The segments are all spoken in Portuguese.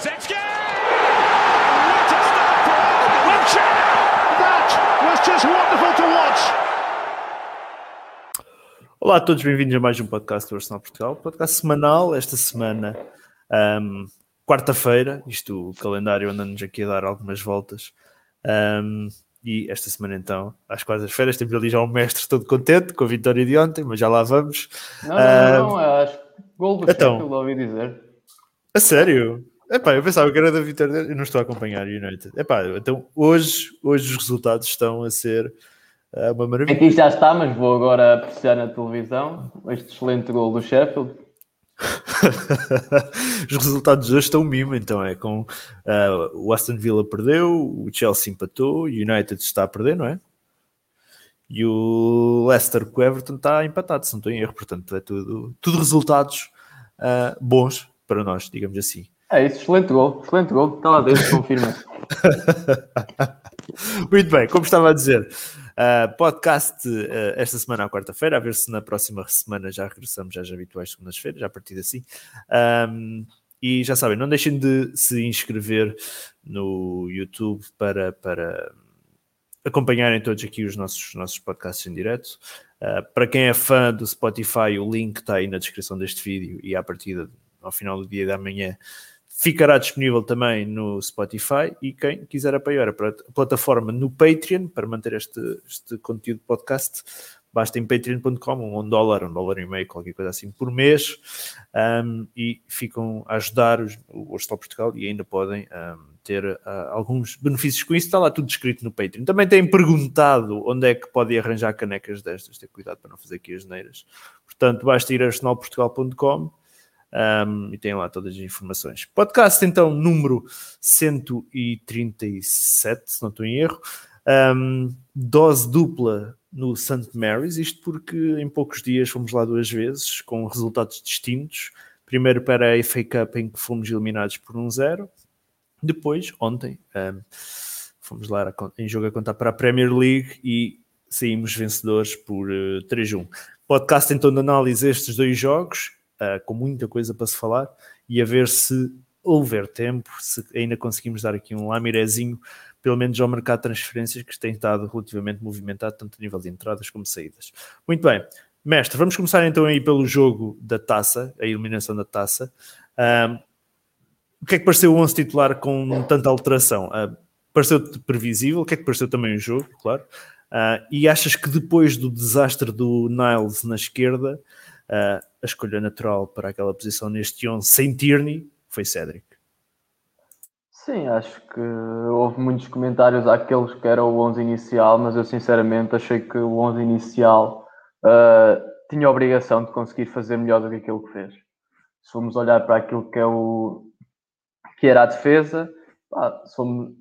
Kulusevski! What a start for! That was just wonderful to watch. Olá a todos, bem-vindos a mais um podcast do Arsenal Portugal, podcast semanal, esta semana, um, quarta-feira, isto o calendário anda-nos aqui a dar algumas voltas, um, e esta semana então, às quartas-feiras, temos ali já um mestre todo contente com a vitória de ontem, mas já lá vamos. Não, não, não, é, acho que gol do Então. Sheffield, ouvi dizer. A sério? Epá, eu pensava que era da vitória, eu não estou a acompanhar o United. Epá, então hoje, hoje os resultados estão a ser ah, uma maravilha. Aqui já está, mas vou agora apreciar na televisão este excelente gol do Sheffield. Os resultados hoje estão mimo, então é com ah, o Aston Villa perdeu, o Chelsea empatou, o United está a perder, não é? E o Leicester com o Everton está empatado, se não estou em erro, portanto é tudo, tudo resultados ah, bons para nós, digamos assim. É isso, excelente gol, excelente gol. Está lá dentro, confirma. Muito bem, como estava a dizer, uh, podcast uh, esta semana à quarta-feira, a ver se na próxima semana já regressamos às habituais segundas-feiras, já a partir assim. Um, e já sabem, não deixem de se inscrever no YouTube para, para acompanharem todos aqui os nossos, nossos podcasts em direto. Uh, para quem é fã do Spotify, o link está aí na descrição deste vídeo e à partida, ao final do dia da manhã, ficará disponível também no Spotify e quem quiser apoiar a plat- a plataforma no Patreon para manter este, este conteúdo podcast, basta em patreon.com, um dólar, um dólar e meio, qualquer coisa assim por mês, um, e ficam a ajudar os, o Arsenal Portugal e ainda podem um, ter ah, alguns benefícios com isso. Está lá tudo descrito no Patreon. Também têm perguntado onde é que podem arranjar canecas destas, ter cuidado para não fazer aqui as neiras. Portanto, basta ir a arsenalportugal.com um, e tem lá todas as informações. Podcast, então, número 137, se não estou em erro. Um, dose dupla no St. Mary's, isto porque em poucos dias fomos lá duas vezes, com resultados distintos. Primeiro para a FA Cup, em que fomos eliminados por 1-0. Depois, ontem, fomos lá em jogo a contar para a Premier League e saímos vencedores por uh, 3-1. Podcast então de análise estes dois jogos, uh, com muita coisa para se falar e a ver se houver tempo, se ainda conseguimos dar aqui um lamirezinho, pelo menos ao mercado de transferências que tem estado relativamente movimentado, tanto a nível de entradas como saídas. Muito bem, mestre, vamos começar então aí pelo jogo da taça, a eliminação da taça. O que é que pareceu o 11 titular com tanta alteração? Uh, pareceu-te previsível? O que é que pareceu também o jogo, claro? Uh, e achas que depois do desastre do Niles na esquerda, uh, a escolha natural para aquela posição neste 11 sem Tierney foi Cédric? Sim, acho que houve muitos comentários àqueles que era o 11 inicial, mas eu sinceramente achei que o 11 inicial ah, tinha a obrigação de conseguir fazer melhor do que aquilo que fez. Se formos olhar para aquilo que é o que era a defesa, pá, se formos,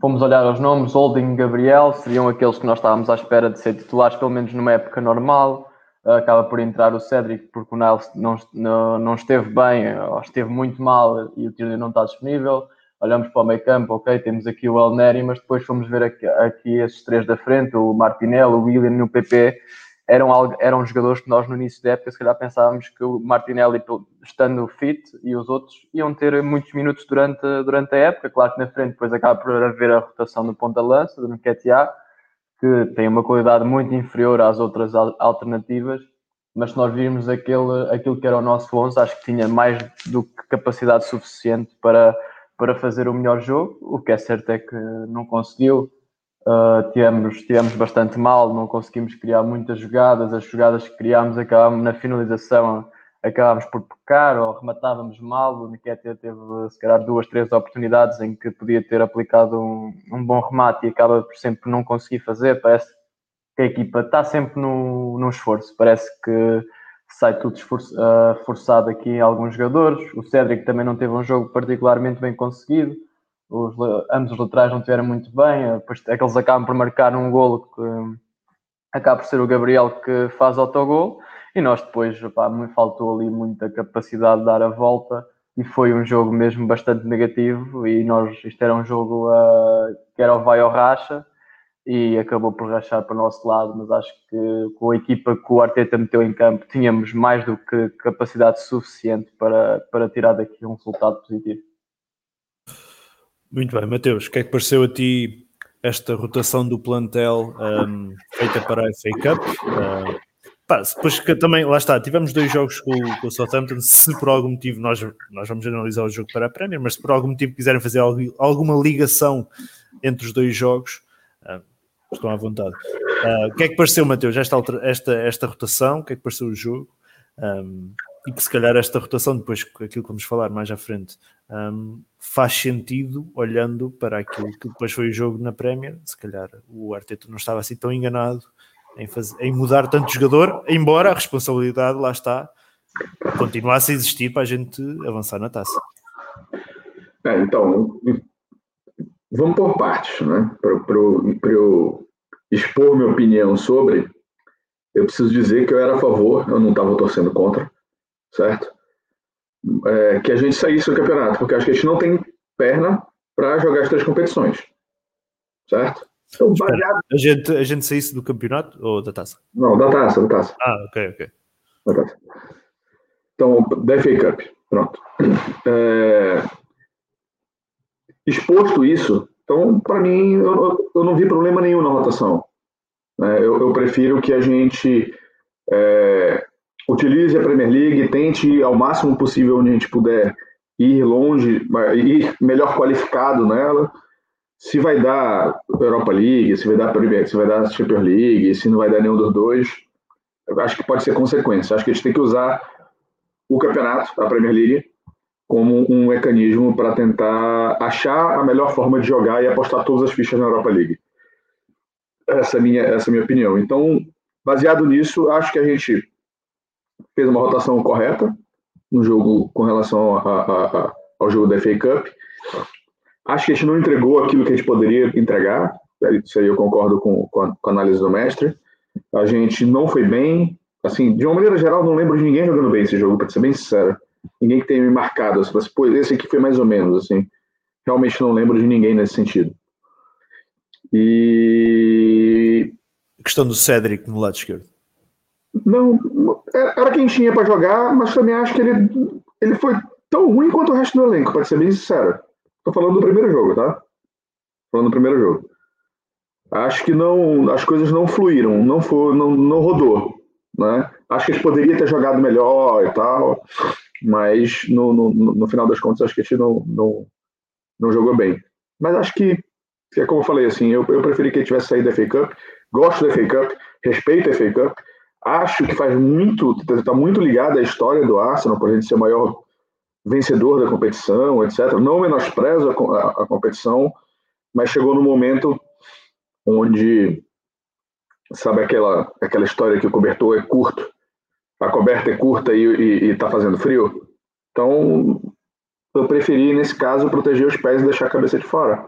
fomos olhar aos nomes, Holding Gabriel seriam aqueles que nós estávamos à espera de ser titulares, pelo menos numa época normal. Acaba por entrar o Cédric porque o Niles não, não, não esteve bem, ou esteve muito mal e o Tierney não está disponível. Olhamos para o meio campo, ok, temos aqui o El Neri, mas depois fomos ver aqui, aqui esses três da frente, o Martinelli, o William e o PP, eram, eram jogadores que nós no início da época se calhar pensávamos que o Martinelli estando fit e os outros iam ter muitos minutos durante, durante a época, claro que na frente depois acaba por haver a rotação do ponta-lança, do Nketiah, que tem uma qualidade muito inferior às outras al- alternativas, mas se nós virmos aquele, aquilo que era o nosso 11, acho que tinha mais do que capacidade suficiente para para fazer o melhor jogo. O que é certo é que não conseguiu. Uh, tivemos, tivemos bastante mal, não conseguimos criar muitas jogadas. As jogadas que criámos acabámos na finalização, acabámos por pecar ou rematávamos mal. O Nketiah teve, se calhar, duas, três oportunidades em que podia ter aplicado um, um bom remate e acaba por sempre não conseguir fazer. Parece que a equipa está sempre no, no esforço. Parece que sai tudo esforço, uh, forçado aqui em alguns jogadores. O Cédric também não teve um jogo particularmente bem conseguido. Os, ambos os laterais não tiveram muito bem. Depois é que eles acabam por marcar um golo que acaba por ser o Gabriel que faz autogol. E nós depois, pá, me faltou ali muita capacidade de dar a volta. E foi um jogo mesmo bastante negativo. E nós, isto era um jogo uh, que era o vai ou racha e acabou por rachar para o nosso lado, mas acho que com a equipa que o Arteta meteu em campo tínhamos mais do que capacidade suficiente para, para tirar daqui um resultado positivo. Muito bem, Mateus, o que é que pareceu a ti esta rotação do plantel um, feita para a FA Cup? Uh, pá, depois que também, lá está, tivemos dois jogos com, com, o Southampton, se por algum motivo, nós, nós vamos analisar o jogo para a Premier, mas se por algum motivo quiserem fazer alguma ligação entre os dois jogos, uh, estão à vontade. Uh, o que é que pareceu, Mateus, esta, esta, esta rotação? O que é que pareceu o jogo? Um, e que se calhar esta rotação, depois aquilo que vamos falar mais à frente, um, faz sentido olhando para aquilo que depois foi o jogo na Premier. Se calhar o Arteta não estava assim tão enganado em, fazer, em mudar tanto jogador, embora a responsabilidade lá está continuasse a existir para a gente avançar na taça. É, então, vamos por partes, né? Para eu expor minha opinião sobre, eu preciso dizer que eu era a favor, eu não estava torcendo contra certo? É, que a gente saísse do campeonato, porque acho que a gente não tem perna para jogar as três competições, certo? A, gente, a gente saísse do campeonato ou da taça? Não, da taça, da taça. Ah, ok, ok. Da taça. Então, da FA Cup, pronto. É... Exposto isso, então, para mim, eu, eu, não vi problema nenhum na rotação. É, eu, eu, prefiro que a gente é, utilize a Premier League, tente ao máximo possível onde a gente puder ir longe, ir melhor qualificado nela. Se vai dar Europa League, se vai dar Premier, se vai dar Champions League, se não vai dar nenhum dos dois, acho que pode ser consequência. Acho que a gente tem que usar o campeonato, a Premier League, como um mecanismo para tentar achar a melhor forma de jogar e apostar todas as fichas na Europa League. Essa é minha, essa é minha opinião. Então, baseado nisso, acho que a gente fez uma rotação correta no jogo com relação a, a, a, ao jogo da FA Cup. Acho que a gente não entregou aquilo que a gente poderia entregar, isso aí eu concordo com, com, a, com a análise do mestre. A gente não foi bem, assim, de uma maneira geral, não lembro de ninguém jogando bem esse jogo, para ser bem sincero. Ninguém que tenha me marcado, assim, mas, pô, esse aqui foi mais ou menos, assim. Realmente não lembro de ninguém nesse sentido. E. A questão do Cédric no lado esquerdo. Não, era quem tinha para jogar, mas também acho que ele, ele foi tão ruim quanto o resto do elenco, para ser bem sincero. Tô falando do primeiro jogo, tá? Falando do primeiro jogo. Acho que não, as coisas não fluíram, não foi, não, não rodou, né? Acho que a gente poderia ter jogado melhor e tal, mas no, no, no final das contas acho que a gente não, não, não jogou bem. Mas acho que, é como eu falei, assim, eu, eu preferi que ele tivesse saído da FA Cup, gosto da FA Cup, respeito a FA Cup, acho que faz muito, está muito ligado à história do Arsenal, por a gente ser o maior vencedor da competição, etc. Não menosprezo a, competição, mas chegou no momento onde, sabe aquela, aquela história que o cobertor é curto, a coberta é curta e está fazendo frio? Então, eu preferi, nesse caso, proteger os pés e deixar a cabeça de fora.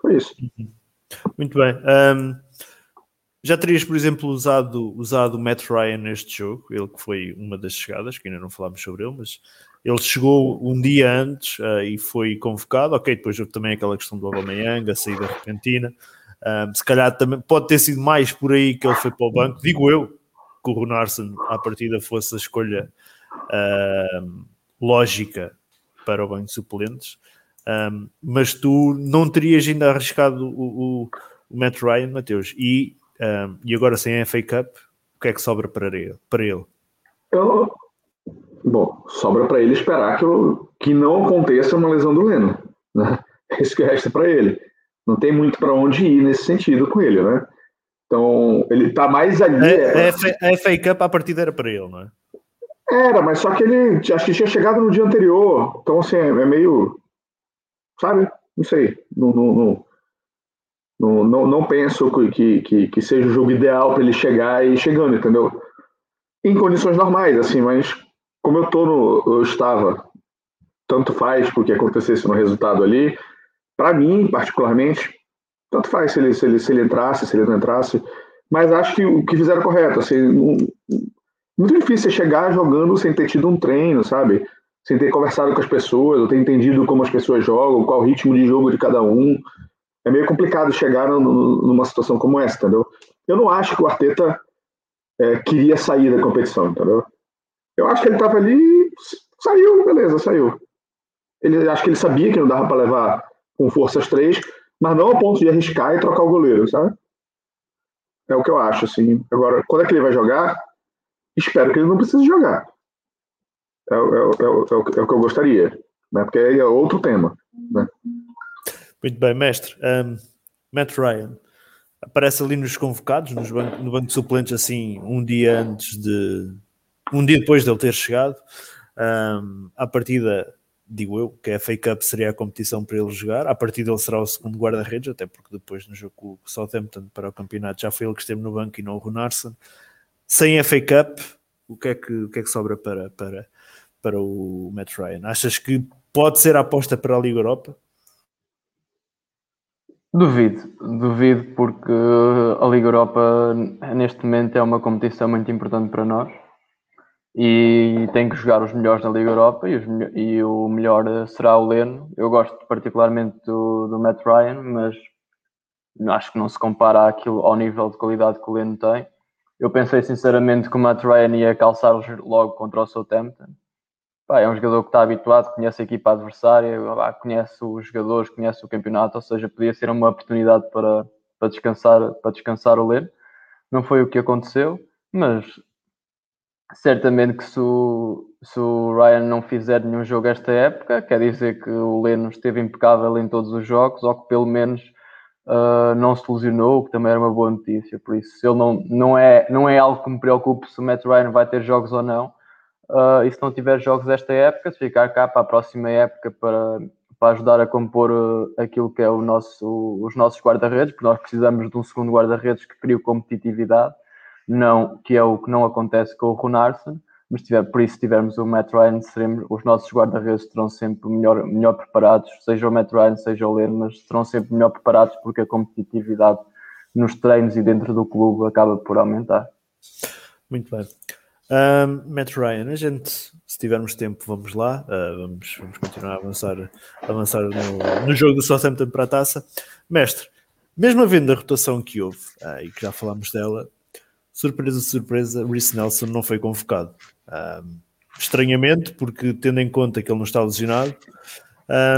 Foi isso. Muito bem. Um... Já terias, por exemplo, usado, usado o Matt Ryan neste jogo, ele que foi uma das chegadas, que ainda não falámos sobre ele, mas ele chegou um dia antes uh, e foi convocado. Ok, depois houve também aquela questão do Aubameyang, a saída repentina. Um, se calhar também pode ter sido mais por aí que ele foi para o banco. Digo eu que o Runarsson à partida fosse a escolha uh, lógica para o banco de suplentes. Um, mas tu não terias ainda arriscado o, o, o Matt Ryan, Mateus, e um, e agora sem a FA Cup, o que é que sobra para ele? Para ele? Bom, sobra para ele esperar que, eu, que não aconteça uma lesão do Leno. Né? É isso que resta para ele. Não tem muito para onde ir nesse sentido com ele, né? Então, ele está mais ali. A, a, FA, a FA Cup, a partida era para ele, não é? Era, mas só que ele acho que tinha chegado no dia anterior. Então, assim, é, é meio. Sabe? Não sei. Não, não, não, não, não, não penso que, que, que seja o jogo ideal para ele chegar e chegando, entendeu? Em condições normais, assim, mas como eu tô no, eu estava, tanto faz porque acontecesse no resultado ali, para mim, particularmente, tanto faz se ele, se ele, se ele entrasse, se ele não entrasse, mas acho que o que fizeram é correto, assim, muito difícil chegar jogando sem ter tido um treino, sabe? Sem ter conversado com as pessoas, ou ter entendido como as pessoas jogam, qual o ritmo de jogo de cada um é meio complicado chegar no, numa situação como essa, entendeu? Eu não acho que o Arteta é, queria sair da competição, entendeu? Eu acho que ele estava ali, saiu, beleza, saiu. Ele acho que ele sabia que não dava para levar com forças três, mas não ao ponto de arriscar e trocar o goleiro, sabe? É o que eu acho, assim. Agora, quando é que ele vai jogar? Espero que ele não precise jogar. É, é, é, é o que eu gostaria, né? Porque aí é outro tema, né? Muito bem, mestre. Um, Matt Ryan aparece ali nos convocados, nos no banco de suplentes, assim, um dia antes de. Um dia depois de ele ter chegado. Um, à partida, digo eu, que a fake up seria a competição para ele jogar. À partida, ele será o segundo guarda-redes, até porque depois no jogo com o Southampton para o campeonato já foi ele que esteve no banco e não o Runarsson. Sem a fake up, o que é que, o que, é que sobra para, para, para o Matt Ryan? Achas que pode ser a aposta para a Liga Europa? Duvido, duvido, porque a Liga Europa neste momento é uma competição muito importante para nós e tem que jogar os melhores da Liga Europa e, e o melhor será o Leno. Eu gosto particularmente do, do Matt Ryan, mas acho que não se compara àquilo, ao nível de qualidade que o Leno tem. Eu pensei sinceramente que o Matt Ryan ia calçar logo contra o Southampton, pá, é um jogador que está habituado, conhece a equipa adversária, conhece os jogadores, conhece o campeonato, ou seja, podia ser uma oportunidade para, para, descansar, para descansar o Leno. Não foi o que aconteceu, mas certamente que se o, se o Ryan não fizer nenhum jogo esta época, quer dizer que o Leno esteve impecável em todos os jogos, ou que pelo menos uh, não se lesionou, o que também era uma boa notícia. Por isso, ele não, não, é, não é algo que me preocupe se o Matt Ryan vai ter jogos ou não. Uh, e se não tiver jogos desta época, se ficar cá para a próxima época para, para ajudar a compor uh, aquilo que é o nosso, os nossos guarda-redes, porque nós precisamos de um segundo guarda-redes que crie competitividade, não, que é o que não acontece com o Runarsson, mas tiver, por isso, tivermos o Matt Ryan, seremos, os nossos guarda-redes estarão sempre melhor, melhor preparados, seja o Matt Ryan, seja o Leno, mas serão sempre melhor preparados porque a competitividade nos treinos e dentro do clube acaba por aumentar. Muito bem. Um, Matt Ryan, a gente, se tivermos tempo, vamos lá, uh, vamos, vamos continuar a avançar, avançar no, no jogo do Southampton para a taça. Mestre, mesmo havendo a rotação que houve, uh, e que já falámos dela, surpresa, surpresa, Reece Nelson não foi convocado. Um, estranhamente, porque tendo em conta que ele não está lesionado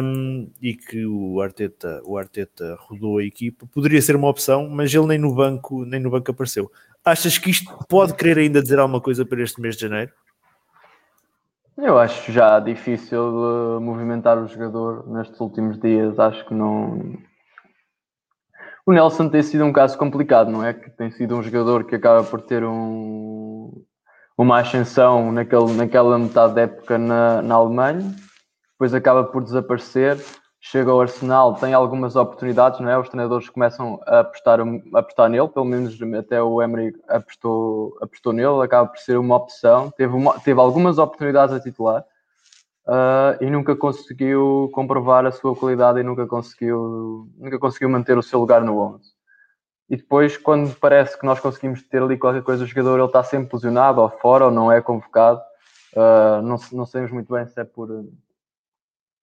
um, e que o Arteta, o Arteta rodou a equipa, poderia ser uma opção, mas ele nem no banco, nem no banco apareceu. Achas que isto pode querer ainda dizer alguma coisa para este mês de janeiro? Eu acho já difícil movimentar o jogador nestes últimos dias. Acho que não. O Nelson tem sido um caso complicado, não é? Que tem sido um jogador que acaba por ter um, uma ascensão naquele, naquela metade da época na, na Alemanha, depois acaba por desaparecer chega ao Arsenal, tem algumas oportunidades, não é? Os treinadores começam a apostar, a apostar nele, pelo menos até o Emery apostou, apostou nele, acaba por ser uma opção. Teve, uma, teve algumas oportunidades a titular uh, e nunca conseguiu comprovar a sua qualidade e nunca conseguiu, nunca conseguiu manter o seu lugar no 11. E depois, quando parece que nós conseguimos ter ali qualquer coisa, o jogador ele está sempre lesionado ou fora ou não é convocado. Uh, não, não sabemos muito bem se é por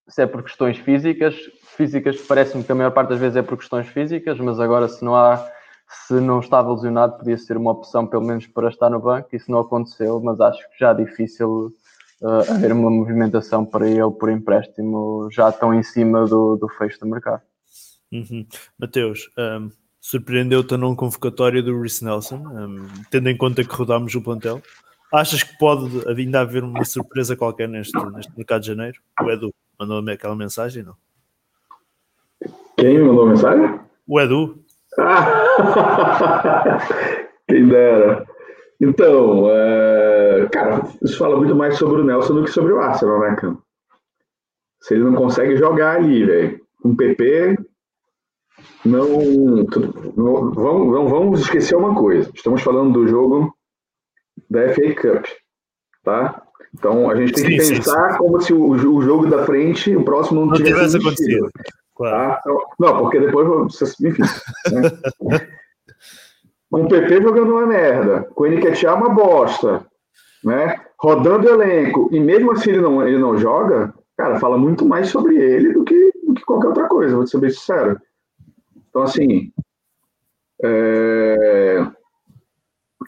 se é por questões físicas, físicas parece-me que a maior parte das vezes é por questões físicas, mas agora se não há, se não estava lesionado, podia ser uma opção pelo menos para estar no banco, isso não aconteceu, mas acho que já é difícil uh, haver uma movimentação para ele por empréstimo, já estão em cima do, do fecho do mercado. Uhum. Mateus, um, surpreendeu-te a não convocatória do Rhys Nelson, um, tendo em conta que rodámos o plantel? Achas que pode ainda haver uma surpresa qualquer neste, neste mercado de janeiro? O Edu? Mandou aquela mensagem, não? Quem mandou mensagem? O Edu. Quem dera. Então, é... cara, isso fala muito mais sobre o Nelson do que sobre o Arsenal, né, cara? Se ele não consegue jogar ali, velho, um PP, não, não, vamos, não vamos esquecer uma coisa. Estamos falando do jogo da FA Cup, tá? Então a gente tem sim, que pensar sim, sim. como se o, o, jogo da frente, o próximo não, não tivesse, tivesse acontecido. Claro. Tá? Não, porque depois, enfim. Né? um PP jogando uma merda, com o Nketiah uma bosta, né? Rodando elenco, e mesmo assim ele não, ele não joga, cara, fala muito mais sobre ele do que, do que qualquer outra coisa, vou ser bem sincero. Então, assim, é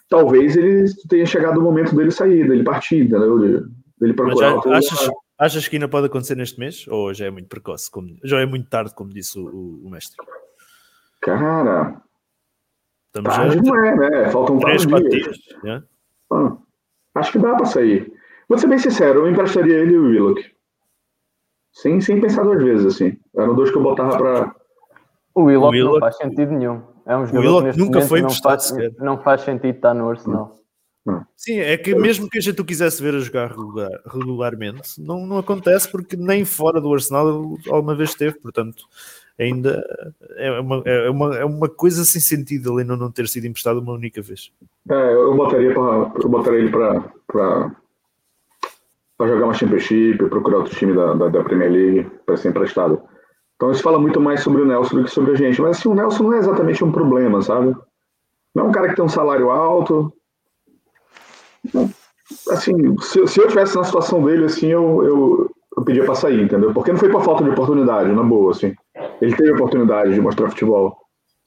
talvez ele tenha chegado o momento dele sair, dele partir, entendeu? Dele, dele procurar. Já, achas, Achas que ainda pode acontecer neste mês? Ou já é muito precoce? Como, já é muito tarde, como disse o, o, o mestre? Cara, Estamos tarde não é, né? Faltam três, dias. né? Ah, acho que dá pra sair. Vou ser bem sincero, eu emprestaria ele e o Willock. Sem, sem pensar duas vezes, assim. Eram dois que eu botava pra. O Willock, O Willock- não faz sentido nenhum. É um jogador Willock que neste nunca momento foi não emprestado faz, sequer. não faz sentido estar no Arsenal. Sim, é que mesmo que a gente o quisesse ver a jogar regular- regularmente, não, não acontece porque nem fora do Arsenal ele alguma vez esteve, portanto, ainda é uma, é uma, é uma coisa sem sentido ele ainda não ter sido emprestado uma única vez. É, eu botaria, pra, eu botaria ele pra jogar uma Championship, procurar outro time da, da, da Premier League, pra ser emprestado. Então isso fala muito mais sobre o Nelson do que sobre a gente. Mas assim, o Nelson não é exatamente um problema, sabe? Não é um cara que tem um salário alto. Assim, se, se eu tivesse na situação dele, assim, eu, eu, eu pedia pra sair, entendeu? Porque não foi por falta de oportunidade, na boa, assim. Ele teve oportunidade de mostrar futebol.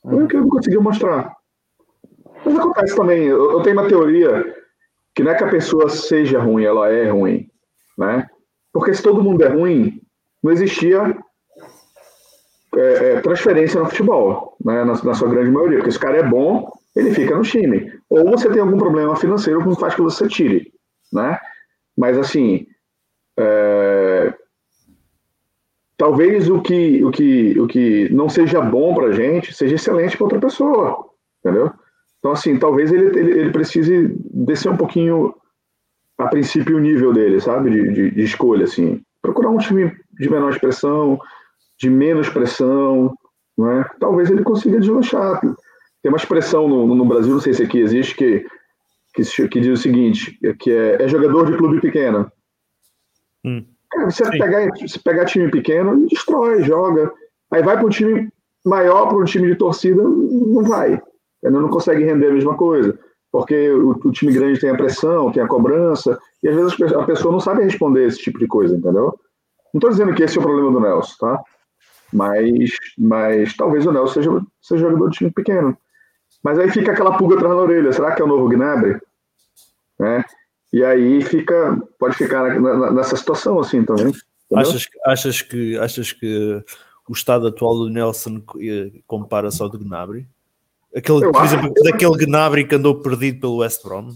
Foi que ele não conseguiu mostrar. Mas acontece também, eu, eu tenho uma teoria que não é que a pessoa seja ruim, ela é ruim, né? Porque se todo mundo é ruim, não existia é, é, transferência no futebol, né? Na, na sua grande maioria. Porque se o cara é bom, ele fica no time. Ou você tem algum problema financeiro que faz que você tire, né? Mas assim, é, talvez o que, o, que, o que não seja bom pra gente seja excelente para outra pessoa, entendeu? Então, assim, talvez ele, ele, ele precise descer um pouquinho, a princípio, o nível dele, sabe? De, de, de escolha, assim. Procurar um time de menor expressão, de menos pressão, não é? Talvez ele consiga deslanchar. Tem uma expressão no, no Brasil, não sei se aqui existe, que, que, que diz o seguinte, que é, é jogador de clube pequeno. Hum. Cara, você Sim. pegar, se pegar time pequeno, destrói, joga. Aí vai para um time maior, para um time de torcida, não vai. Ele não consegue render a mesma coisa. Porque o, o time grande tem a pressão, tem a cobrança, e às vezes a pessoa não sabe responder esse tipo de coisa, entendeu? Não estou dizendo que esse é o problema do Nelson, tá? Mas, mas talvez o Nelson seja, seja jogador de time pequeno. Mas aí fica aquela pulga atrás da orelha. Será que é o novo Gnabry? Né? E aí fica, pode ficar na- na- nessa situação assim também. Achas, que- achas, que, achas que o estado atual do Nelson eh, compara-se ao do Gnabry? Aquele, Eu por acho exemplo, que- daquele Gnabry que andou perdido pelo West Brom?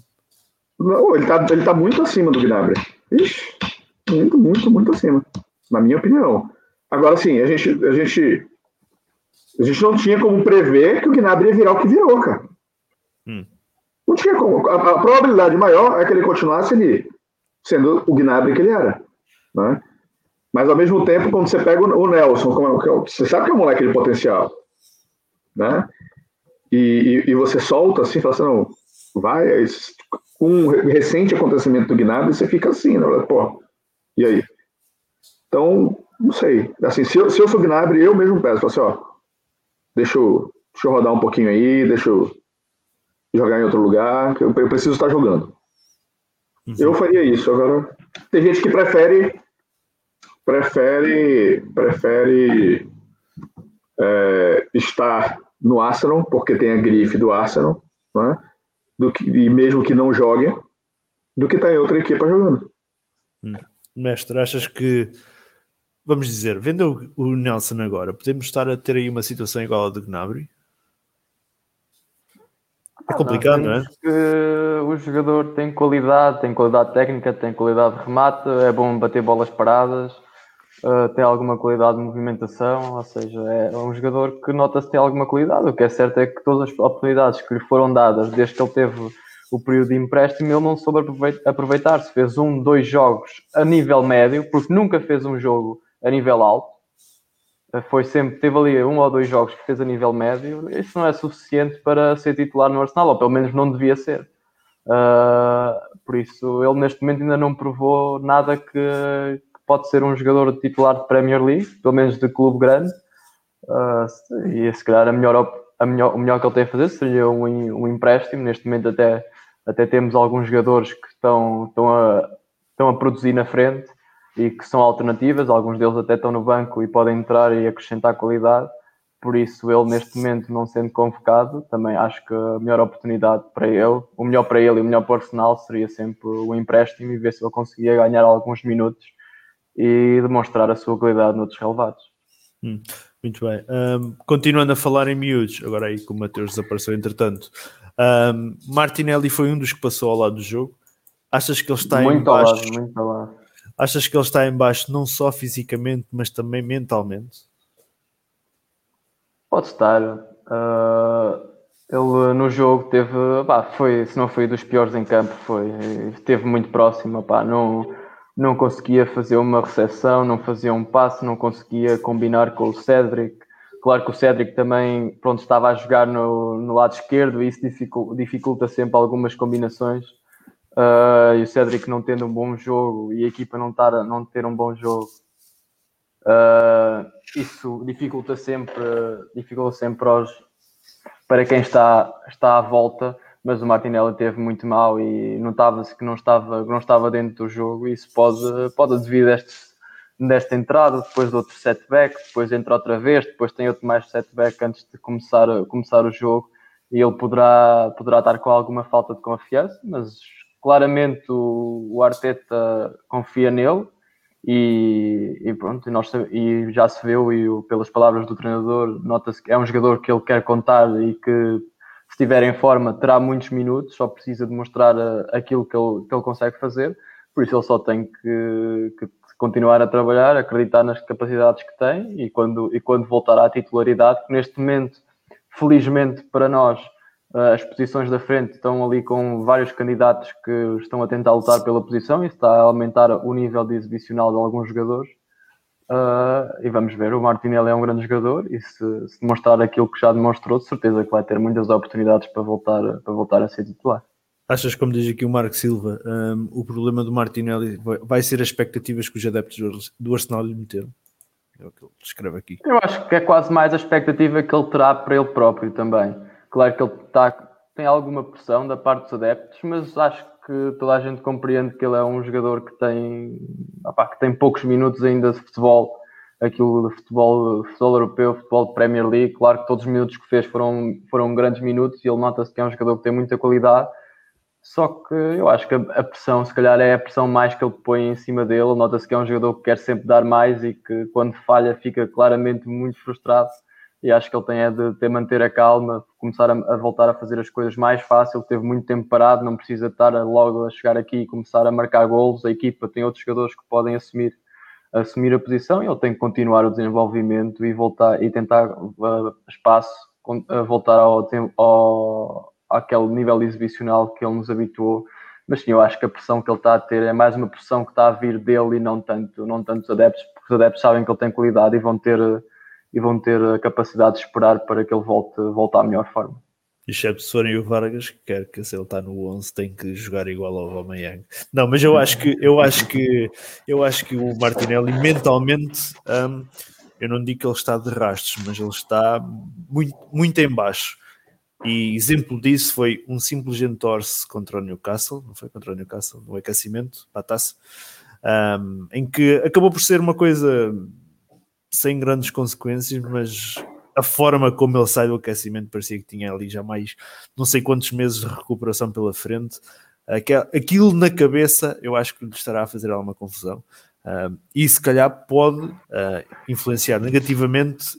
Não, ele tá, ele tá muito acima do Gnabry. Ixi, muito, muito, muito acima. Na minha opinião. Agora sim, a gente, a gente, a gente não tinha como prever que o Gnabry ia virar o que virou, cara. Hum. Não tinha como. A, a probabilidade maior é que ele continuasse ali, sendo o Gnabry que ele era. Né? Mas ao mesmo tempo, quando você pega o, Nelson, como é- é você sabe que é um moleque de potencial. Né? E, e, e você solta assim, fala assim, não, vai, aí, com um recente acontecimento do Gnabry, você fica assim, né? Pô, e aí? Então, não sei. Assim, se eu, se eu sou Gnabry, eu mesmo peço, falo assim, ó, deixa eu, deixa eu rodar um pouquinho aí, deixa eu jogar em outro lugar, eu, eu preciso estar jogando. Eu faria isso. Agora, tem gente que prefere prefere prefere é, estar no Arsenal porque tem a grife do Arsenal, né? Do que, e mesmo que não jogue, do que estar em outra equipe jogando. Mestre, achas que, vamos dizer, vendo o Nelson agora, podemos estar a ter aí uma situação igual à do Gnabry? É complicado, não é? O jogador tem qualidade, tem qualidade técnica, tem qualidade de remate, é bom bater bolas paradas, eh, tem alguma qualidade de movimentação, ou seja, é um jogador que nota-se tem alguma qualidade. O que é certo é que todas as oportunidades que lhe foram dadas desde que ele teve o período de empréstimo, ele não soube aproveit- aproveitar. Se fez um, dois jogos a nível médio, porque nunca fez um jogo a nível alto, foi sempre, teve ali um ou dois jogos que fez a nível médio, isso não é suficiente para ser titular no Arsenal, ou pelo menos não devia ser. Uh, por isso, ele neste momento ainda não provou nada que, que pode ser um jogador titular de Premier League, pelo menos de clube grande. Uh, e se calhar a melhor, a melhor, o melhor que ele tem a fazer seria um, um empréstimo. Neste momento, até, até temos alguns jogadores que estão, estão, a, estão a produzir na frente e que são alternativas, alguns deles até estão no banco e podem entrar e acrescentar qualidade. Por isso, ele neste momento não sendo convocado, também acho que a melhor oportunidade para ele, o melhor para ele e o melhor para o Arsenal seria sempre o empréstimo e ver se ele conseguia ganhar alguns minutos e demonstrar a sua qualidade noutros relevados. Hum, muito bem. Um, continuando a falar em miúdos, agora aí que o Mateus desapareceu entretanto, um, Martinelli foi um dos que passou ao lado do jogo. Achas que ele está muito em baixo? Lado, muito ao lado. Achas que ele está em baixo não só fisicamente, mas também mentalmente? Pode estar. Uh, ele no jogo teve, pá, foi, se não foi dos piores em campo, foi, esteve muito próximo, pá, não, não conseguia fazer uma recepção, não fazia um passe, não conseguia combinar com o Cédric. Claro que o Cédric também pronto, estava a jogar no, no lado esquerdo e isso dificulta sempre algumas combinações. Uh, e o Cédric não tendo um bom jogo e a equipa não, tar, não ter um bom jogo, uh, isso dificulta sempre, dificulta sempre aos, para quem está, está à volta, mas o Martinelli teve muito mal e notava-se que não estava, não estava dentro do jogo. E isso pode, pode devido a este, desta entrada, depois de outro setback, depois entra outra vez, depois tem outro mais setback antes de começar, começar o jogo e ele poderá, poderá estar com alguma falta de confiança, mas claramente o, o Arteta confia nele e, e, pronto, e, nós, e já se viu, e pelas palavras do treinador, nota-se que é um jogador que ele quer contar e que, se estiver em forma, terá muitos minutos, só precisa demonstrar eh, aquilo que ele, que ele consegue fazer, por isso ele só tem que, que continuar a trabalhar, acreditar nas capacidades que tem e quando, e quando voltar à titularidade, que neste momento, felizmente para nós, as posições da frente estão ali com vários candidatos que estão a tentar lutar pela posição e está a aumentar o nível de exibicional de alguns jogadores. Uh, e vamos ver, o Martinelli é um grande jogador e se, se, demonstrar aquilo que já demonstrou, de certeza que vai ter muitas oportunidades para voltar, para voltar a ser titular. Achas, como diz aqui o Marco Silva, um, o problema do Martinelli vai ser as expectativas que os adeptos do Arsenal lhe meteram? É o que ele escreve aqui. Eu acho que é quase mais a expectativa que ele terá para ele próprio também Claro que ele tá, tem alguma pressão da parte dos adeptos, mas acho que toda a gente compreende que ele é um jogador que tem, que tem poucos minutos ainda de futebol, aquilo de futebol, futebol europeu, futebol de Premier League. Claro que todos os minutos que fez foram, foram grandes minutos e ele nota-se que é um jogador que tem muita qualidade. Só que eu acho que a pressão, se calhar, é a pressão mais que ele põe em cima dele. Nota-se que é um jogador que quer sempre dar mais e que, quando falha, fica claramente muito frustrado e acho que ele tem é de ter manter a calma, começar a, a, voltar a fazer as coisas mais fácil, teve muito tempo parado, não precisa estar logo a chegar aqui e começar a marcar golos, a equipa tem outros jogadores que podem assumir, assumir a posição e ele tem que continuar o desenvolvimento e voltar e tentar uh, espaço uh, voltar ao, ao àquele nível exibicional que ele nos habituou. Mas sim, eu acho que a pressão que ele está a ter é mais uma pressão que está a vir dele e não tanto, não tanto os adeptos, porque os adeptos sabem que ele tem qualidade e vão ter e vão ter a capacidade de esperar para que ele volte, volte à melhor forma. Exceto se forem o Vargas, que quer que se ele está no 11 tem que jogar igual ao Aubameyang. Não, mas eu acho que eu acho que eu acho que o Martinelli mentalmente um, eu não digo que ele está de rastros, mas ele está muito, muito em baixo. E exemplo disso foi um simples entorce contra o Newcastle, não foi contra o Newcastle, no aquecimento, para a taça, em que acabou por ser uma coisa sem grandes consequências, mas a forma como ele sai do aquecimento parecia que tinha ali já mais não sei quantos meses de recuperação pela frente. Aquilo na cabeça eu acho que lhe estará a fazer alguma confusão. e se calhar pode uh, influenciar negativamente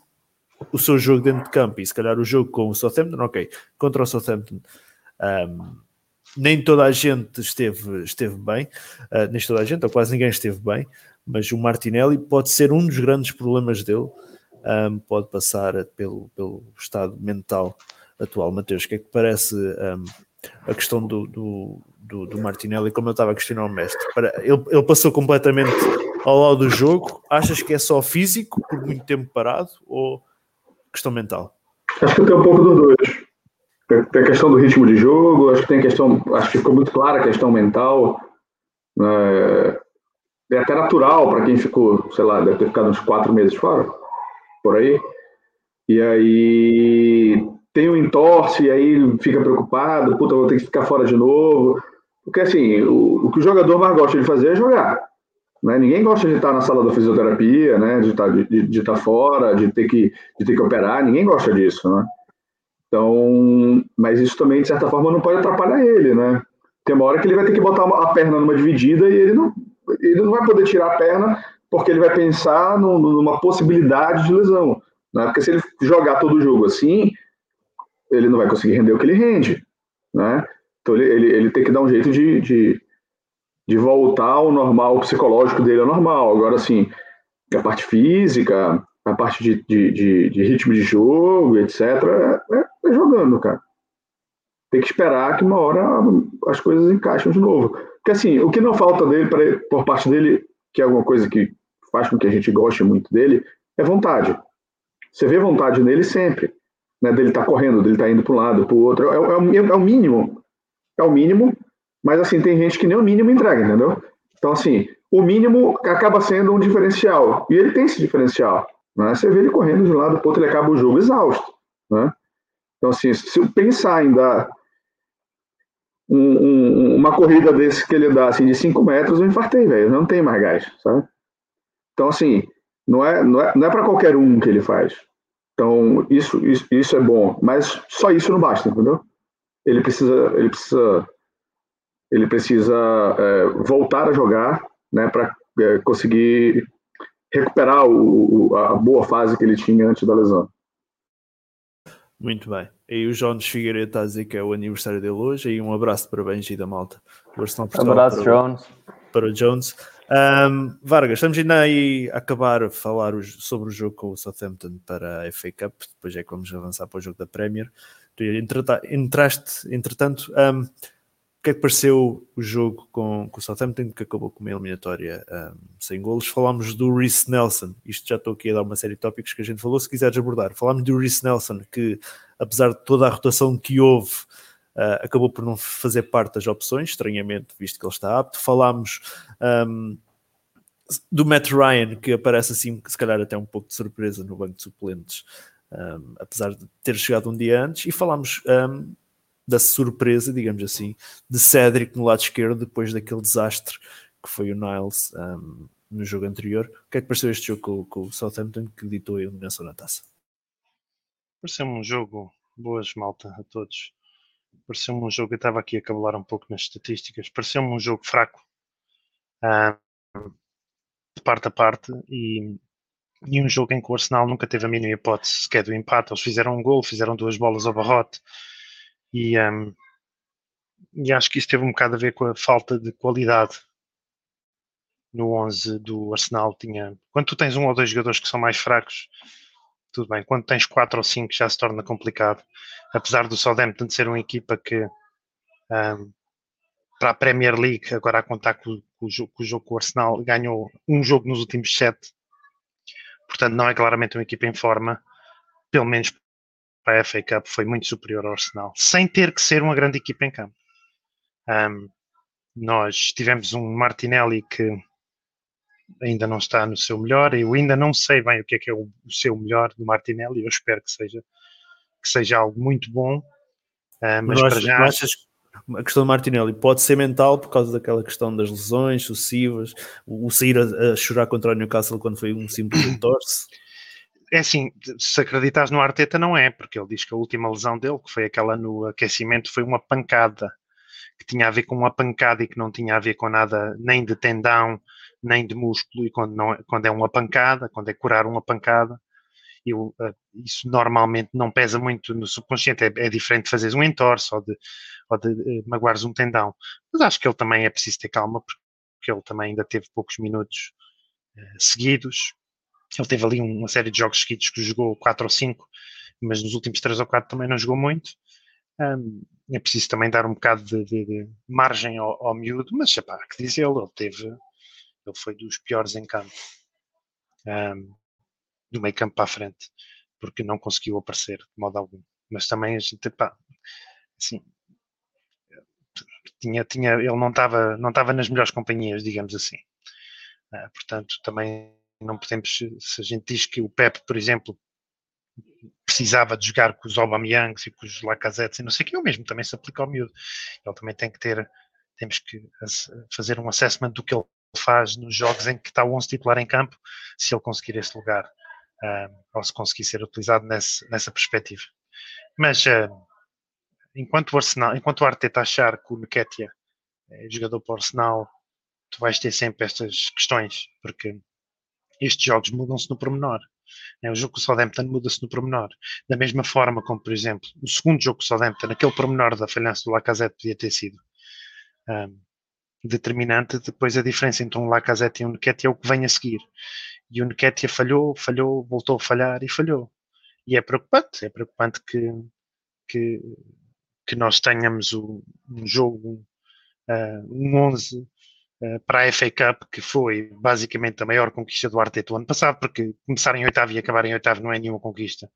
o seu jogo dentro de campo e se calhar o jogo com o Southampton, ok, contra o Southampton um, nem toda a gente esteve, esteve bem, uh, nem toda a gente, ou quase ninguém esteve bem, mas o Martinelli pode ser um dos grandes problemas dele, um, pode passar pelo, pelo estado mental atual. Mateus, o que é que parece um, a questão do, do, do, do, Martinelli, como eu estava a questionar o mestre? Ele, ele passou completamente ao lado do jogo, achas que é só físico, por muito tempo parado, ou questão mental? Acho que tem um pouco dos dois. Tem a questão do ritmo de jogo, acho que tem a questão, acho que ficou muito clara a questão mental. Né? É até natural para quem ficou, sei lá, deve ter ficado uns quatro meses fora, por aí. E aí tem um entorce, e aí fica preocupado, puta, vou ter que ficar fora de novo. Porque assim, o, o que o jogador mais gosta de fazer é jogar. Né? Ninguém gosta de estar na sala da fisioterapia, né? de, estar, de, de, de estar fora, de ter, que, de ter que operar, ninguém gosta disso. Né? Então, mas isso também, de certa forma, não pode atrapalhar ele, né? Tem uma hora que ele vai ter que botar a perna numa dividida e ele não, ele não vai poder tirar a perna porque ele vai pensar numa possibilidade de lesão. Né? Porque se ele jogar todo o jogo assim, ele não vai conseguir render o que ele rende. Né? Então ele, ele, ele tem que dar um jeito de, de, de voltar ao normal, o psicológico dele ao normal. Agora, assim, a parte física, a parte de, de, de, de ritmo de jogo, etc., é, é, é, jogando, cara. Tem que esperar que uma hora as coisas encaixem de novo. Porque, assim, o que não falta dele, pra, por parte dele, que é alguma coisa que faz com que a gente goste muito dele, é vontade. Você vê vontade nele sempre. Né, dele tá correndo, dele tá indo para um lado, para o outro. É, é, é, o mínimo. É o mínimo, mas assim, tem gente que nem o mínimo entrega, entendeu? Então, assim, o mínimo acaba sendo um diferencial. E ele tem esse diferencial. Né? Você vê ele correndo de um lado para o outro, ele acaba o jogo exausto. Né? Então, assim, se eu pensar em dar um, um, uma corrida desse que ele dá assim, de 5 metros, eu infartei, velho. Não tem mais gás, sabe? Então, assim, não é, não é, não é para qualquer um que ele faz. Então, isso, isso, isso é bom, mas só isso não basta, entendeu? Ele precisa, ele precisa, ele precisa é, voltar a jogar, né, para é, conseguir recuperar o, a boa fase que ele tinha antes da lesão. Muito bem. E o Jones Figueiredo está a dizer que é o aniversário dele hoje. E um abraço para Benji da malta. Um abraço, para Jones. Para o Jones. Um, Vargas, estamos ainda aí a acabar a falar sobre o jogo com o Southampton para a FA Cup. Depois é que vamos avançar para o jogo da Premier. Tu entraste, entretanto, um, que é que pareceu o jogo com, com o Southampton, que acabou com uma eliminatória um, sem golos? Falámos do Reece Nelson, isto já estou aqui a dar uma série de tópicos que a gente falou, se quiseres abordar. Falámos do Reece Nelson, que apesar de toda a rotação que houve, uh, acabou por não fazer parte das opções, estranhamente, visto que ele está apto. Falámos um, do Matt Ryan, que aparece assim, se calhar até um pouco de surpresa no banco de suplentes, um, apesar de ter chegado um dia antes, e falámos um, da surpresa, digamos assim, de Cedric no lado esquerdo depois daquele desastre que foi o Niles um, no jogo anterior. O que é que pareceu este jogo com, com o Southampton que ditou a eliminação na taça? Pareceu-me um jogo, boas malta a todos. Pareceu-me um jogo, eu estava aqui a cabelar um pouco nas estatísticas, pareceu-me um jogo fraco, um, de parte a parte, e, e um jogo em que o Arsenal nunca teve a mínima hipótese sequer do empate. Eles fizeram um gol, fizeram duas bolas ao barrote, e, um, e acho que isso teve um bocado a ver com a falta de qualidade no 11 do Arsenal. Tinha, quando tu tens um ou dois jogadores que são mais fracos, tudo bem. Quando tens quatro ou cinco já se torna complicado. Apesar do Southampton ser uma equipa que um, para a Premier League, agora a contar com, com, o jogo, com o jogo com o Arsenal, ganhou um jogo nos últimos sete. Portanto, não é claramente uma equipa em forma. Pelo menos para a FA Cup foi muito superior ao Arsenal, sem ter que ser uma grande equipa em campo. Um, nós tivemos um Martinelli que ainda não está no seu melhor. Eu ainda não sei bem o que é que é o, o seu melhor do Martinelli. Eu espero que seja, que seja algo muito bom. Uh, mas, para já. Achas a questão do Martinelli pode ser mental por causa daquela questão das lesões sucessivas, o, o sair a, a, chorar contra o Newcastle quando foi um simples torce? É assim, se acreditas no Arteta, não é, porque ele diz que a última lesão dele, que foi aquela no aquecimento, foi uma pancada, que tinha a ver com uma pancada e que não tinha a ver com nada nem de tendão, nem de músculo, e quando, não, é, quando é uma pancada, quando é curar uma pancada, eu, uh, isso normalmente não pesa muito no subconsciente, é, é diferente de fazeres um entorse ou de, ou de uh, magoares um tendão. Mas acho que ele também é preciso ter calma, porque ele também ainda teve poucos minutos uh, seguidos. Ele teve ali uma série de jogos seguidos que jogou 4 ou 5, mas nos últimos 3 ou 4 também não jogou muito. Um, é preciso também dar um bocado de, de, de margem ao, ao miúdo, mas pá, que diz ele, ele teve ele foi dos piores em campo, um, do meio campo para a frente, porque não conseguiu aparecer de modo algum. Mas também a gente, pá, assim, tinha, tinha, ele não estava não estava nas melhores companhias, digamos assim. Uh, portanto, também não podemos, se a gente diz que o Pep, por exemplo, precisava de jogar com os Aubameyangs e com os Lacazettes e não sei o que, o mesmo também se aplica ao miúdo. Ele também tem que ter, temos que fazer um assessment do que ele faz nos jogos em que está o 11 titular em campo, se ele conseguir esse lugar, uh, ou se conseguir ser utilizado nesse, nessa perspectiva. Mas uh, enquanto o Arsenal, enquanto o Arteta achar que o Nketiah é jogador para o Arsenal, tu vais ter sempre estas questões, porque estes jogos mudam-se no pormenor. É, o jogo com o Southampton muda-se no pormenor. Da mesma forma como, por exemplo, o segundo jogo com o Southampton, aquele pormenor da falhança do Lacazette podia ter sido um, determinante. Depois a diferença entre um Lacazette e um Nketiah é o que vem a seguir. E o Nketiah falhou, falhou, voltou a falhar e falhou. E é preocupante, é preocupante que, que, que nós tenhamos um, um jogo, uh, um 11 uh, para a FA Cup, que foi basicamente a maior conquista do Arteta o ano passado, porque começar em oitavo e acabar em oitavo não é nenhuma conquista.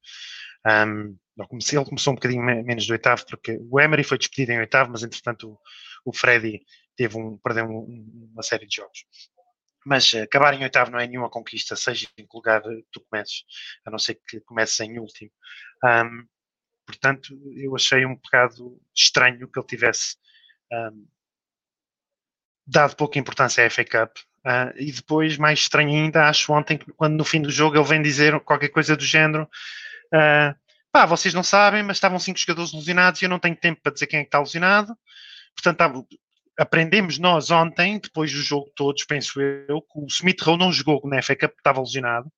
Um, ele começou um bocadinho menos do oitavo, porque o Emery foi despedido em oitavo, mas entretanto o, o Freddy teve um, perdeu um, uma série de jogos. Mas uh, acabar em oitavo não é nenhuma conquista, seja em que lugar tu comeces, a não ser que comeces em último. Um, portanto, eu achei um bocado estranho que ele tivesse um, dado pouca importância à FA Cup. Uh, e depois, mais estranho ainda, acho ontem, quando no fim do jogo ele vem dizer qualquer coisa do género. Uh, pá, vocês não sabem, mas estavam cinco jogadores lesionados e eu não tenho tempo para dizer quem é que está lesionado. Portanto, aprendemos nós ontem, depois do jogo todos, penso eu, que o Smith Rowe não jogou na FA Cup, estava lesionado.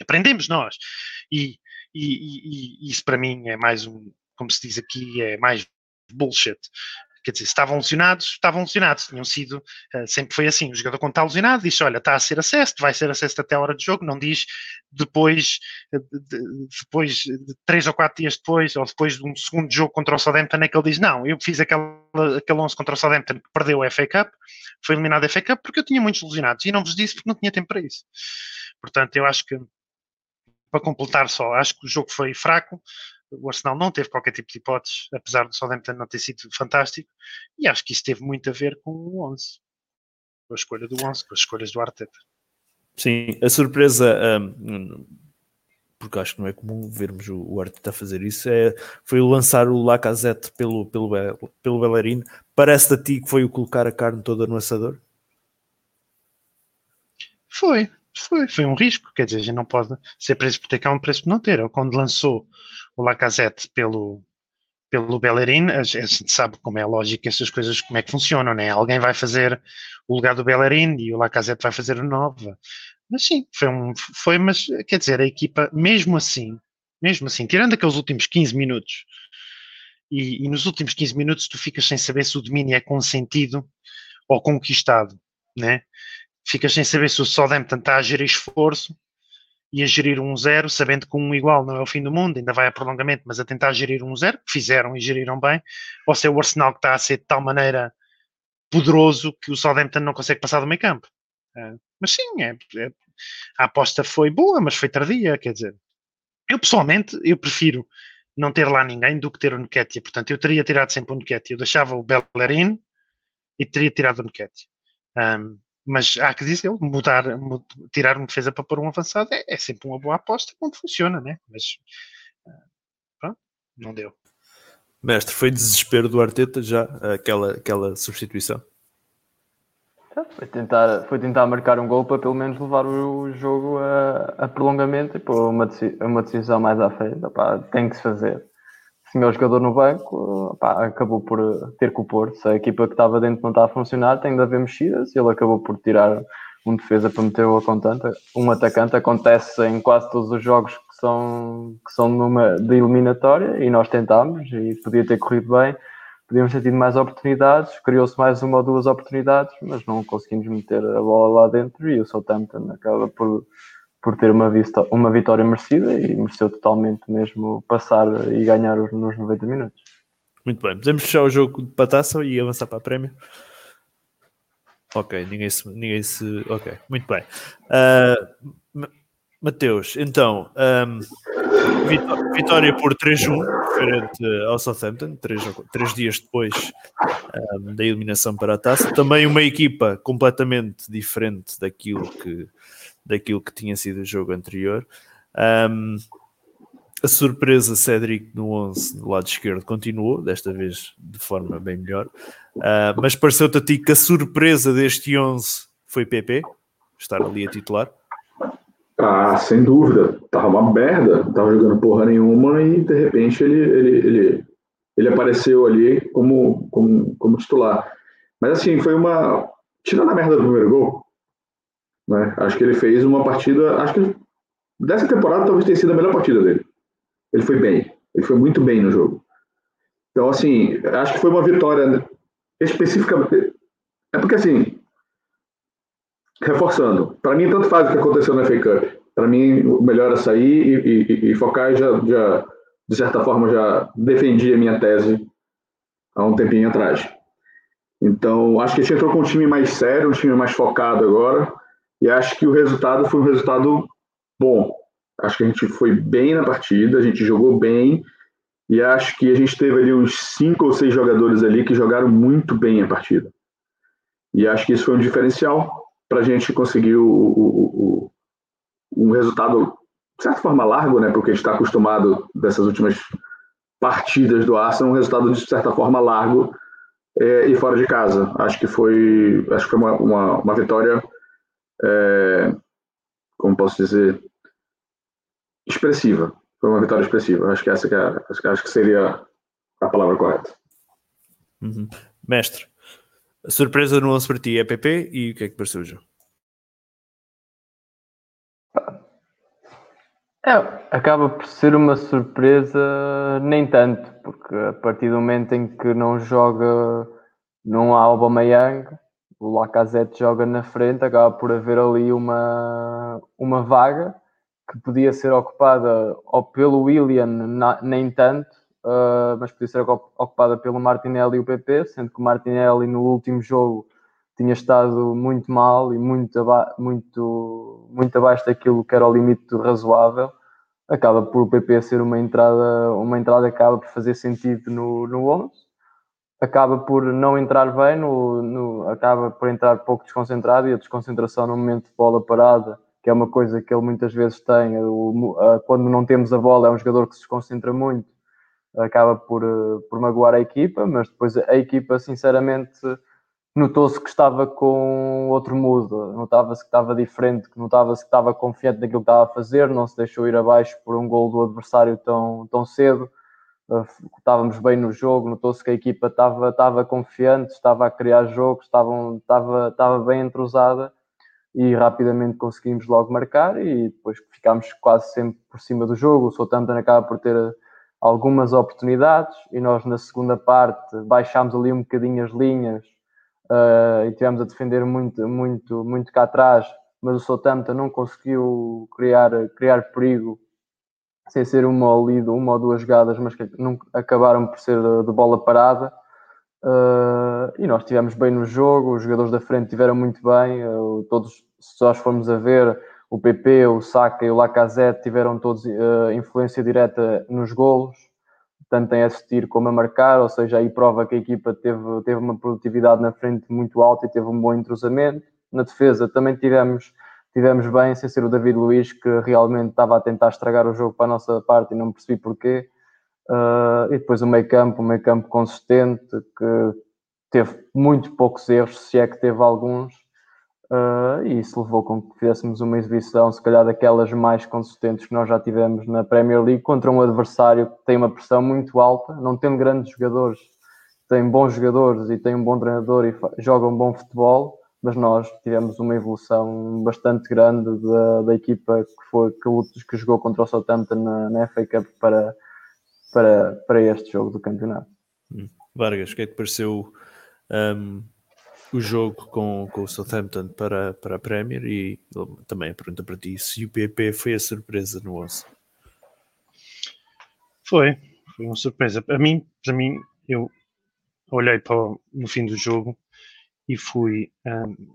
Aprendemos nós. E, e, e, e, isso para mim é mais um, como se diz aqui, é mais bullshit. Quer dizer, estavam lesionados, estavam lesionados, tinham sido, uh, sempre foi assim, o jogador quando está lesionado diz, olha, está a ser acesso, vai ser acesso até a hora de jogo, não diz depois, uh, de, depois de três ou quatro dias depois, ou depois de um segundo jogo contra o Southampton, é que ele diz, não, eu fiz aquele, aquele 11 contra o Southampton que perdeu a FA Cup, foi eliminado a FA Cup porque eu tinha muitos lesionados, e não vos disse porque não tinha tempo para isso. Portanto, eu acho que, para completar só, acho que o jogo foi fraco, o Arsenal não teve qualquer tipo de hipóteses, apesar do Southampton não ter sido fantástico, e acho que isso teve muito a ver com o 11, com a escolha do 11, com as escolhas do Arteta. Sim, a surpresa, um, porque acho que não é comum vermos o, o Arteta fazer isso, é, foi lançar o Lacazette pelo, pelo, pelo Bellerin. Parece a ti que foi o colocar a carne toda no assador? Foi, foi, foi um risco, quer dizer, a gente não pode ser preso por ter cá um preço por não ter. Quando lançou o Lacazette pelo, pelo Bellerin, a gente sabe como é a lógica, essas coisas, como é que funcionam, né? Alguém vai fazer o lugar do Bellerin e o Lacazette vai fazer o Nova. Mas sim, foi um, foi, mas quer dizer, a equipa, mesmo assim, mesmo assim, tirando aqueles últimos 15 minutos, e, e nos últimos 15 minutos tu ficas sem saber se o domínio é consentido ou conquistado, né? Ficas sem saber se o Southampton está a gerir esforço e a gerir um zero, sabendo que um igual não é o fim do mundo, ainda vai a prolongamento, mas a tentar gerir um zero, que fizeram e geriram bem, ou se é o Arsenal que está a ser de tal maneira poderoso que o Southampton não consegue passar do meio campo. É, mas sim, é, é, a aposta foi boa, mas foi tardia, quer dizer. Eu pessoalmente, eu prefiro não ter lá ninguém do que ter o Nketiah, portanto eu teria tirado sempre o Nketiah, eu deixava o Bellerin e teria tirado o Nketiah. Um, mas há que dizer, mudar, tirar uma defesa para pôr um avançado é, é, sempre uma boa aposta quando funciona, né? Mas ah, pronto, não deu. Mestre, foi desespero do Arteta já aquela, aquela substituição? Foi tentar, foi tentar marcar um gol para pelo menos levar o jogo a, a prolongamento e pôr uma, uma decisão mais à frente. Opá, tem que se fazer tinha o jogador no banco, pá, acabou por ter que o pôr. Se a equipa que estava dentro não está a funcionar, tem de haver mexidas ele acabou por tirar um defesa para meter o atacante. Um atacante acontece em quase todos os jogos que são, que são numa, de eliminatória e nós tentámos e podia ter corrido bem. Podíamos ter tido mais oportunidades, criou-se mais uma ou duas oportunidades, mas não conseguimos meter a bola lá dentro e o Southampton acaba por por ter uma, vista, uma vitória merecida e mereceu totalmente mesmo passar e ganhar nos 90 minutos. Muito bem, podemos fechar o jogo de pataça e avançar para a prémio? Ok, ninguém se. Ninguém se ok, muito bem. Uh, Mateus, então, um, vitória por 3-1, frente ao Southampton, três, três dias depois um, da eliminação para a taça. Também uma equipa completamente diferente daquilo que daquilo que tinha sido o jogo anterior. Um, a surpresa Cedric no 11 do lado esquerdo continuou, desta vez de forma bem melhor. Uh, mas pareceu-te a ti que a surpresa deste 11 foi PP, estar ali a titular? Ah, sem dúvida. Tava uma merda, não tava jogando porra nenhuma e de repente ele, ele, ele, ele apareceu ali como, como, como titular. Mas assim, foi uma. Tirando a merda do primeiro gol, Né? Acho que ele fez uma partida. Acho que dessa temporada talvez tenha sido a melhor partida dele. Ele foi bem. Ele foi muito bem no jogo. Então, assim, acho que foi uma vitória especificamente. É porque, assim, reforçando, para mim, tanto faz o que aconteceu na FA Cup. Para mim, o melhor é sair e, e, e focar. Já, já, de certa forma, já defendi a minha tese há um tempinho atrás. Então, acho que a gente entrou com um time mais sério, um time mais focado agora. E acho que o resultado foi um resultado bom. Acho que a gente foi bem na partida, a gente jogou bem. E acho que a gente teve ali uns cinco ou seis jogadores ali que jogaram muito bem a partida. E acho que isso foi um diferencial para a gente conseguir o, o, o, um resultado, de certa forma, largo, né? Porque a gente está acostumado dessas últimas partidas do Arsenal, um resultado de certa forma largo é, e fora de casa. Acho que foi, acho que foi uma, uma, uma vitória, é, como posso dizer, expressiva. Foi uma vitória expressiva. Acho que essa que, é, acho, que, acho que seria a palavra correta. Uhum. Mestre, a surpresa no 11 para ti é PP e o que é que pareceu, João? É, acaba por ser uma surpresa, nem tanto, porque a partir do momento em que não joga, não há Aubameyang, o Lacazette joga na frente, acaba por haver ali uma, uma vaga que podia ser ocupada ou pelo William, na, nem tanto, uh, mas podia ser ocupada pelo Martinelli e o PP, sendo que o Martinelli no último jogo tinha estado muito mal e muito, aba muito, muito abaixo daquilo que era o limite razoável. Acaba por o PP ser uma entrada, uma entrada que acaba por fazer sentido no, no 11. Acaba por não entrar bem, no, no, acaba por entrar pouco desconcentrado e a desconcentração no momento de bola parada, que é uma coisa que ele muitas vezes tem. O, a, quando não temos a bola, é um jogador que se desconcentra muito, acaba por, por magoar a equipa, mas depois a equipa, sinceramente notou-se que estava com outro mood, notava-se que estava diferente, notava-se que estava confiante naquilo que estava a fazer, não se deixou ir abaixo por um gol do adversário tão, tão cedo. Estávamos bem no jogo, notou-se que a equipa estava, estava confiante, estava a criar jogos, estavam, estava, estava bem entrosada e rapidamente conseguimos logo marcar e depois ficámos quase sempre por cima do jogo. O Southampton acaba por ter algumas oportunidades e nós na segunda parte baixámos ali um bocadinho as linhas uh, e tivemos a defender muito, muito, muito cá atrás, mas o Southampton não conseguiu criar, criar perigo sem ser uma uma ou duas jogadas, mas que não, acabaram por ser de, de bola parada. Uh, e nós estivemos bem no jogo, os jogadores da frente tiveram muito bem, uh, todos, se nós formos a ver, o PP, o Saka e o Lacazette tiveram todos uh, influência direta nos golos tanto em assistir como a marcar, ou seja, aí prova que a equipa teve, teve uma produtividade na frente muito alta e teve um bom entrosamento. Na defesa também tivemos, tivemos bem, sem ser o David Luiz, que realmente estava a tentar estragar o jogo para a nossa parte e não percebi porquê. Uh, e depois o meio campo, um meio campo consistente, que teve muito poucos erros, se é que teve alguns, Uh, e isso levou com que fizéssemos uma exibição, se calhar daquelas mais consistentes que nós já tivemos na Premier League, contra um adversário que tem uma pressão muito alta, não tem grandes jogadores, tem bons jogadores e tem um bom treinador e joga um bom futebol, mas nós tivemos uma evolução bastante grande da, da equipa que, foi, que, que jogou contra o Southampton na, na FA Cup para, para, para este jogo do campeonato. Hum. Vargas, o que é que pareceu um, o jogo com, com o Southampton para, para a Premier e também a pergunta para ti se o PP foi a surpresa no 11. Foi, foi uma surpresa. Para mim, para mim eu olhei para o, no fim do jogo e fui um,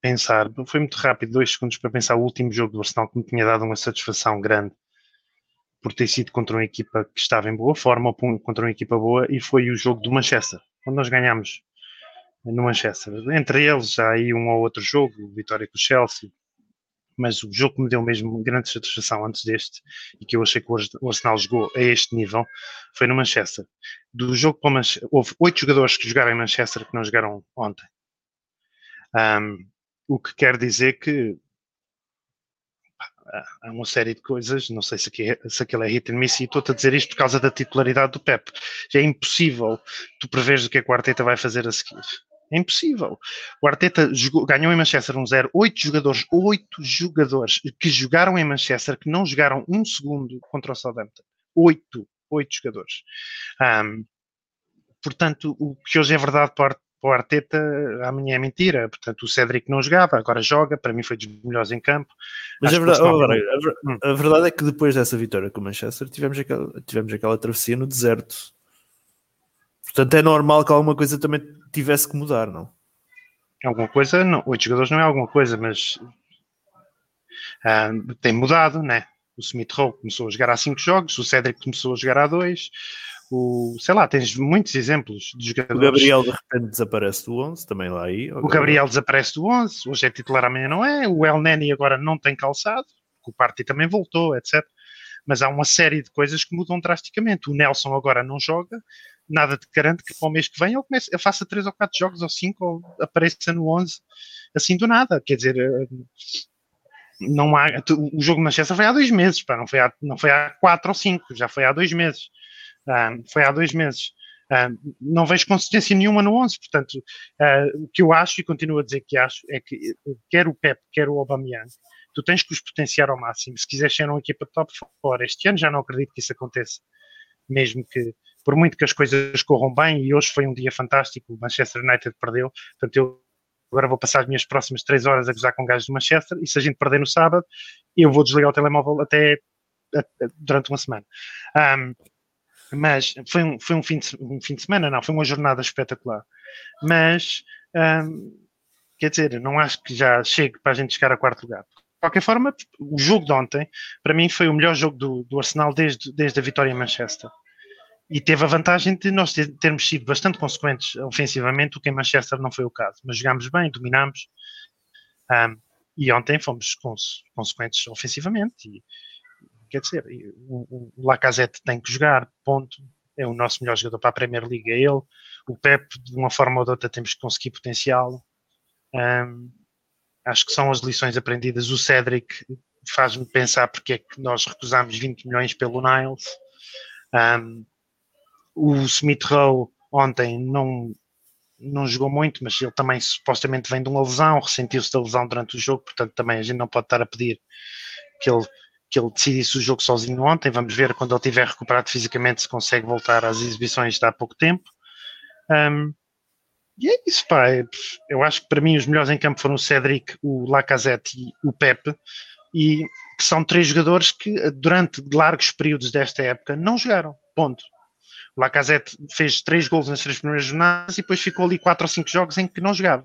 pensar, foi muito rápido, dois segundos para pensar o último jogo do Arsenal que me tinha dado uma satisfação grande por ter sido contra uma equipa que estava em boa forma ou contra uma equipa boa e foi o jogo do Manchester, quando nós ganhámos no Manchester. Entre eles, já aí um ou outro jogo, vitória com o Chelsea, mas o jogo que me deu mesmo grande satisfação antes deste e que eu achei que o Arsenal jogou a este nível foi no Manchester. Do jogo para o Manchester, houve oito jogadores que jogaram em Manchester que não jogaram ontem. Um, o que quer dizer que há uma série de coisas, não sei se, aqui, é, se aquilo é hit and miss, e estou-te a dizer isto por causa da titularidade do Pep. É impossível tu preveres o que é que o Arteta vai fazer a seguir. É impossível. O Arteta jogou, ganhou em Manchester 1-0. Um oito jogadores, oito jogadores que jogaram em Manchester que não jogaram um segundo contra o Southampton. Oito, oito jogadores. Um, portanto, o que hoje é verdade para, o Arteta, amanhã é mentira. Portanto, o Cédric não jogava, agora joga. Para mim foi dos melhores em campo. Mas a verdade, a, a, verdade é que depois dessa vitória com o Manchester tivemos aquela, tivemos aquela travessia no deserto. Portanto, é normal que alguma coisa também tivesse que mudar, não? Alguma coisa, não. Oito jogadores não é alguma coisa, mas uh, tem mudado, né? O Smith Rowe começou a jogar há cinco jogos, o Cedric começou a jogar há dois, o, sei lá, tens muitos exemplos de jogadores. O Gabriel de repente desaparece do 11, também lá aí. O Gabriel desaparece do 11, hoje é titular, amanhã não é. O El Neni agora não tem calçado, o Party também voltou, etc. Mas há uma série de coisas que mudam drasticamente. O Nelson agora não joga, nada te garante que para o mês que vem ele, comece, ele faça 3 ou 4 jogos ou 5 ou apareça no 11 assim do nada. Quer dizer, eh, não há, o jogo de Manchester foi há dois meses, pá, não, foi há, não foi há 4 ou 5, já foi há dois meses. Um, foi há dois meses. Um, não vejo consistência nenhuma no 11, portanto, uh, o que eu acho e continuo a dizer que acho é que quer o Pep, quer o Aubameyang, tu tens que os potenciar ao máximo. Se quiseres ser uma equipa top fora este ano, já não acredito que isso aconteça, mesmo que por muito que as coisas corram bem, e hoje foi um dia fantástico, o Manchester United perdeu, portanto eu agora vou passar as minhas próximas três horas a gozar com gajos do Manchester, e se a gente perder no sábado, eu vou desligar o telemóvel até durante uma semana. Um, mas foi, um, foi um, fim de, um fim de semana, não, foi uma jornada espetacular. Mas, um, quer dizer, não acho que já chegue para a gente chegar a quarto lugar. De qualquer forma, o jogo de ontem, para mim, foi o melhor jogo do, do Arsenal desde, desde a vitória em Manchester e teve a vantagem de nós ter, termos sido bastante consequentes ofensivamente, o que em Manchester não foi o caso. Mas jogámos bem, dominámos. Um, e ontem fomos cons consequentes ofensivamente. E, quer dizer, o, o Lacazette tem que jogar, ponto. É o nosso melhor jogador para a Premier League, é ele. O Pep, de uma forma ou de outra, temos que conseguir potenciá-lo. Um, acho que são as lições aprendidas. O Cedric faz-me pensar porque é que nós recusámos 20 milhões pelo Niles. Um, o Smith Rowe ontem não, não jogou muito, mas ele também supostamente vem de uma lesão, ressentiu-se da lesão durante o jogo, portanto também a gente não pode estar a pedir que ele, que ele decidisse o jogo sozinho ontem. Vamos ver quando ele estiver recuperado fisicamente se consegue voltar às exibições de há pouco tempo. Um, e é isso, pá. Eu acho que para mim os melhores em campo foram o Cedric, o Lacazette e o Pepe, e que são três jogadores que durante largos períodos desta época não jogaram. Ponto. Lacazette fez três gols nas três primeiras jornadas e depois ficou ali quatro ou cinco jogos em que não jogava.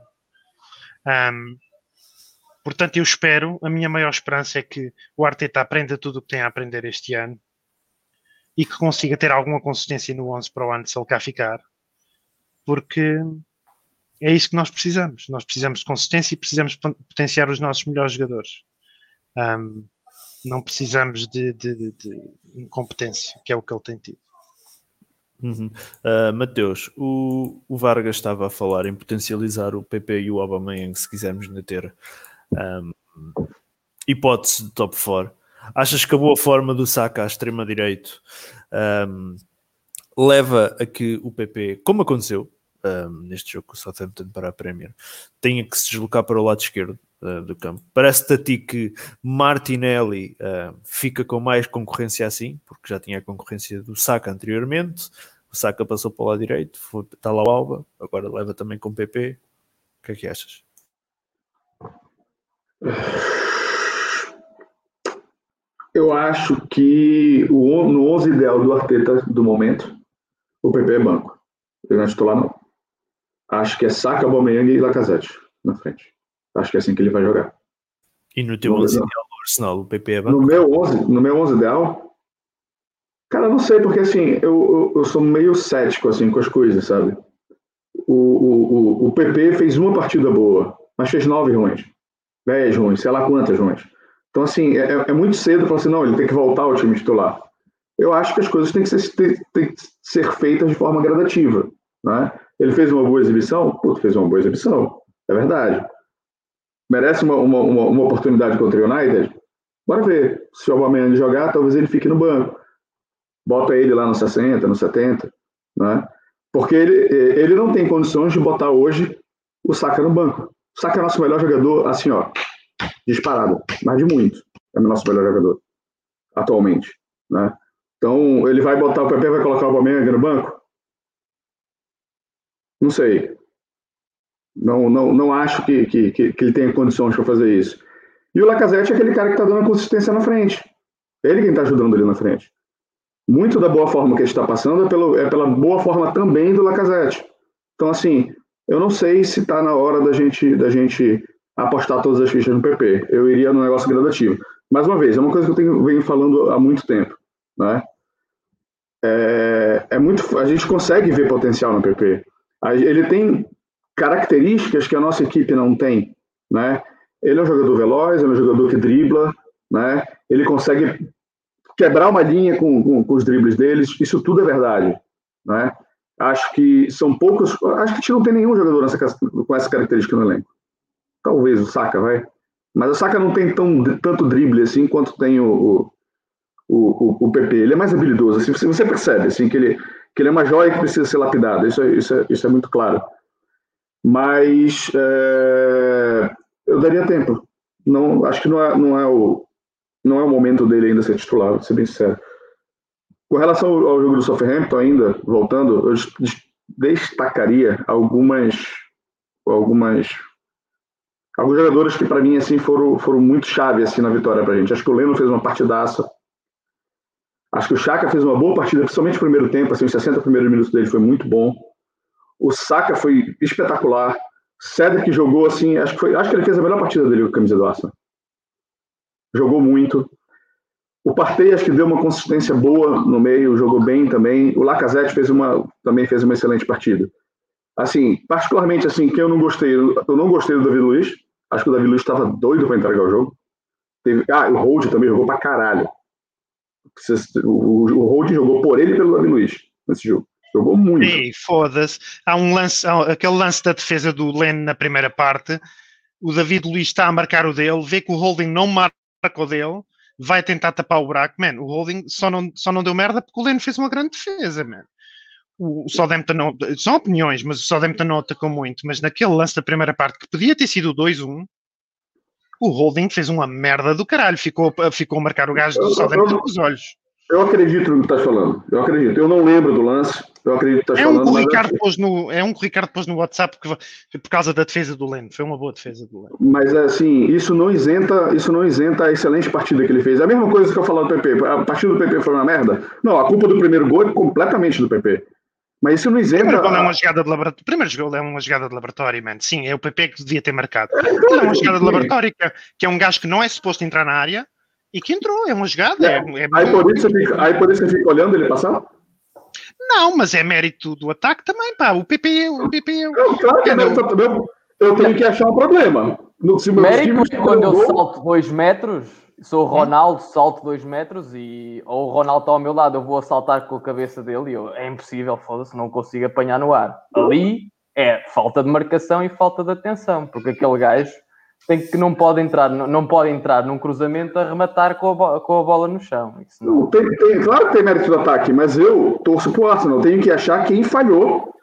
Um, portanto, eu espero, a minha maior esperança é que o Arteta aprenda tudo o que tem a aprender este ano e que consiga ter alguma consistência no 11 para o ano se ele cá ficar, porque é isso que nós precisamos. Nós precisamos de consistência e precisamos potenciar os nossos melhores jogadores. Um, não precisamos de, de, de, de incompetência, que é o que ele tem tido. Uhum. Uh, Mateus, o, o, Vargas estava a falar em potencializar o PP e o Aubameyang se quisermos ainda ter um, hipótese de top 4. Achas que a boa forma do Saka à extrema direito um, leva a que o PP, como aconteceu um, neste jogo com o Southampton para a Premier, tenha que se deslocar para o lado esquerdo uh, do campo? Parece-te a ti que Martinelli uh, fica com mais concorrência assim, porque já tinha a concorrência do Saka anteriormente, o Saka passou para o lado direito, foi, está lá o Alba, agora leva também com o PP. O que é que achas? Eu acho que o, no 11 ideal do Arteta do momento, o PP é banco. Eu não estou lá, não. Acho que é Saka, Aubameyang e Lacazette na frente. Acho que é assim que ele vai jogar. E no teu 11 ideal do Arsenal, o PP é? No meu 11, no meu 11 ideal, Cara, não sei, porque assim, eu, eu, eu, sou meio cético assim, com as coisas, sabe? O, o, o, PP fez uma partida boa, mas fez nove ruins, dez ruins, sei lá quantas ruins. Então, assim, é, é muito cedo falar assim, não, ele tem que voltar ao time titular. Eu acho que as coisas têm que ser, têm, têm que ser feitas de forma gradativa. Né? Ele fez uma boa exibição? Pô, fez uma boa exibição, é verdade. Merece uma, uma, uma, uma oportunidade contra o United? Bora ver. Se o Aubameyang jogar, talvez ele fique no banco bota ele lá no 60, no 70, né? Porque ele, ele não tem condições de botar hoje o Saka no banco. O Saka é nosso melhor jogador, assim, ó, disparado, mas de muito. É o nosso melhor jogador, atualmente, né? Então, ele vai botar o PP, vai colocar o Aubameyang no banco? Não sei. Não, não, não acho que, que, que, que ele tenha condições para fazer isso. E o Lacazette é aquele cara que está dando consistência na frente. Ele quem está ajudando ali na frente. Muito da boa forma que gente está passando é, pelo, é pela boa forma também do Lacazette. Então, assim, eu não sei se está na hora da gente, da gente apostar todas as fichas no PP. Eu iria no negócio gradativo. Mais uma vez, é uma coisa que eu tenho, venho falando há muito tempo. Né? É, é muito, a gente consegue ver potencial no PP. Ele tem características que a nossa equipe não tem. Né? Ele é um jogador veloz, é um jogador que dribla, né? ele consegue quebrar uma linha com, com, com os dribles deles, isso tudo é verdade. Né? Acho que são poucos. Acho que a gente não tem nenhum jogador nessa, com essa característica no elenco. Talvez o Saka, vai. Mas o Saka não tem tão, tanto drible assim quanto tem o, o, o, o PP. Ele é mais habilidoso. Assim, você percebe assim, que, ele, que ele é uma joia que precisa ser lapidada. Isso é, isso é, isso é muito claro. Mas é, eu daria tempo. Não, acho que não é, não, é o, não é o momento dele ainda ser titular, vou ser bem sincero. Com relação ao jogo do Southampton ainda, voltando, eu destacaria algumas algumas alguns jogadores que para mim assim foram foram muito chave assim na vitória para a gente. Acho que o Leno fez uma partidaça. Acho que o Chaka fez uma boa partida, principalmente no primeiro tempo, assim, os 60 primeiros minutos dele foi muito bom. O Saka foi espetacular. Cedric jogou assim, acho que, foi, acho que ele fez a melhor partida dele com a camisa do Arsenal. Jogou muito. O Partey acho que deu uma consistência boa no meio, jogou bem também. O Lacazette fez uma, também fez uma excelente partida. Assim, particularmente assim, que eu não gostei, eu não gostei do David Luiz. Acho que o David Luiz estava doido para entregar o jogo. Teve, ah, o Hold também jogou para caralho. O, o Hold jogou por ele e pelo David Luiz nesse jogo. Jogou muito. E foda-se. Há um lance, há aquele lance da defesa do Len na primeira parte. O David Luiz está a marcar o dele, vê que o Holding não marca o dele vai tentar tapar o buraco, man, o Holding só não, só não deu merda porque o Leno fez uma grande defesa, man. O, o Southampton não, são opiniões, mas o Southampton não atacou muito, mas naquele lance da primeira parte que podia ter sido 2-1, o Holding fez uma merda do caralho, ficou, ficou a marcar o gajo do Southampton com os olhos. Eu acredito no que estás falando. Eu acredito. Eu não lembro do lance. Eu acredito que estás é um falando. Que Ricardo mas... pôs no, é um que o Ricardo pôs no WhatsApp que, por causa da defesa do Leno. Foi uma boa defesa do Leno. Mas assim, isso não isenta, isso não isenta a excelente partida que ele fez. É a mesma coisa que eu falar do PP. A partida do PP foi uma merda? Não, a culpa do primeiro gol é completamente do PP. Mas isso não isenta. Primeiro gol é uma jogada de laboratório. Primeiro gol é uma jogada de laboratório, mano. Sim, é o PP que devia ter marcado. É, é uma jogada de laboratório que é um gajo que não é suposto entrar na área e que entrou, é uma jogada. É, é, é aí, por isso fica, aí por isso você fica olhando ele passar? Não, mas é mérito do ataque também, pá. O PP, o PP. Eu, claro que é. Eu tenho que achar um problema. No, se mérito quando eu salto dois metros, sou o Ronaldo, salto dois metros e ou o Ronaldo está ao meu lado, eu vou assaltar com a cabeça dele e eu, é impossível, foda-se, não consigo apanhar no ar. Ali é falta de marcação e falta de atenção, porque aquele gajo tem que não pode entrar, não, não pode entrar num cruzamento a rematar com a, com a bola no chão. Não... Tem, tem, claro que tem mérito do ataque, mas eu torço pro Arsenal. Tenho que achar quem falhou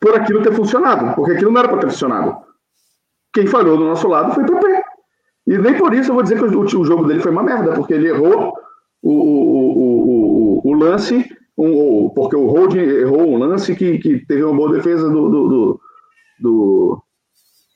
por aquilo ter funcionado, porque aquilo não era para ter funcionado. Quem falhou do nosso lado foi o PP. E nem por isso eu vou dizer que o, o jogo dele foi uma merda, porque ele errou o, o, o, o lance, um, porque o Holding errou um lance que, que teve uma boa defesa do, do, do, do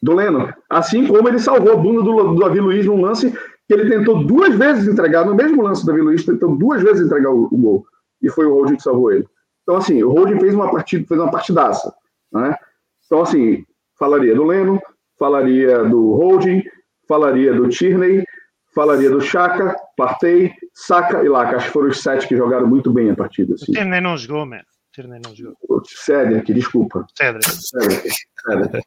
do Leno. Assim como ele salvou a bunda do, do Davi Luiz num lance que ele tentou duas vezes entregar, no mesmo lance do Davi Luiz, tentou duas vezes entregar o, o gol. E foi o Holding que salvou ele. Então, assim, o Holding fez uma partida, fez uma partidaça. Né? Então, assim, falaria do Leno, falaria do Holding, falaria do Tierney, falaria do Chaka, Partey, Saka e Laca. Acho que foram os sete que jogaram muito bem a partida. Assim. O Tierney não jogou, mano. O Tierney não jogou. Cedric, desculpa. Cedric. Cedric. Cedric.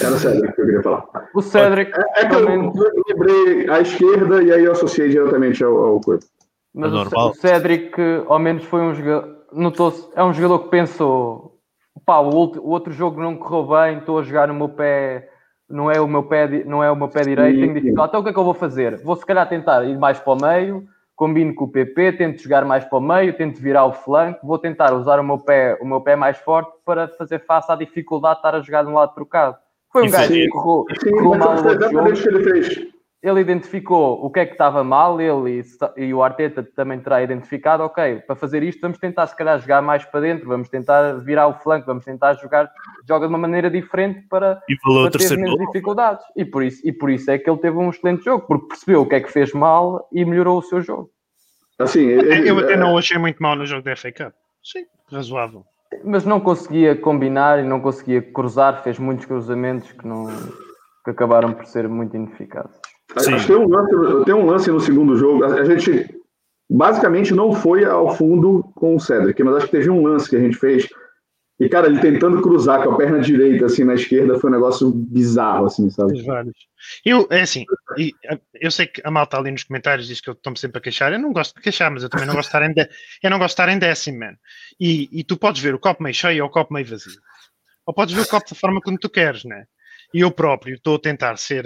Era o Cedric que eu queria falar. O Cedric. É, é que eu, eu lembrei à esquerda e aí eu associei diretamente ao, ao coisa. Mas é o, Cedric, ao menos, foi um jogador. Notou-se, é um jogador que pensou: pá, o, outro, o outro jogo não correu bem, estou a jogar no meu pé. Não é o meu pé, não é o meu pé direito, tenho dificuldade. Então o que é que eu vou fazer? Vou se calhar tentar ir mais para o meio, combino com o PP, tento jogar mais para o meio, tento virar o flanco, vou tentar usar o meu pé, o meu pé mais forte para fazer face à dificuldade de estar a jogar de um lado trocado. Foi um E gajo foi- que correu, mal o jogo. Ele identificou o que é que estava mal, ele e, e o Arteta também terá identificado, ok, para fazer isto vamos tentar se calhar jogar mais para dentro, vamos tentar virar o flanco, vamos tentar jogar, joga de uma maneira diferente para, E para ter menos gol. dificuldades. E por, isso, e por isso é que ele teve um excelente jogo, porque percebeu o que é que fez mal e melhorou o seu jogo. Assim, Eu até não o achei muito mal no jogo da FA Cup. Sim, razoável. Mas não conseguia combinar e não conseguia cruzar, fez muitos cruzamentos que, não, que acabaram por ser muito ineficazes. Sim. Acho que tem um, lance, tem um lance no segundo jogo. A, a gente basicamente não foi ao fundo com o Cedric, mas acho que teve um lance que a gente fez. E, cara, ele tentando cruzar com a perna direita, assim, na esquerda, foi um negócio bizarro, assim, sabe? Os vários. Eu, é assim, eu sei que a malta ali nos comentários diz que eu estou-me sempre a queixar. Eu não gosto de queixar, mas eu também não gosto de estar em, dé- eu não gosto de estar em décimo, man. E, e tu podes ver o copo meio cheio ou o copo meio vazio. Ou podes ver o copo da forma como tu queres, né? E eu próprio estou a tentar ser.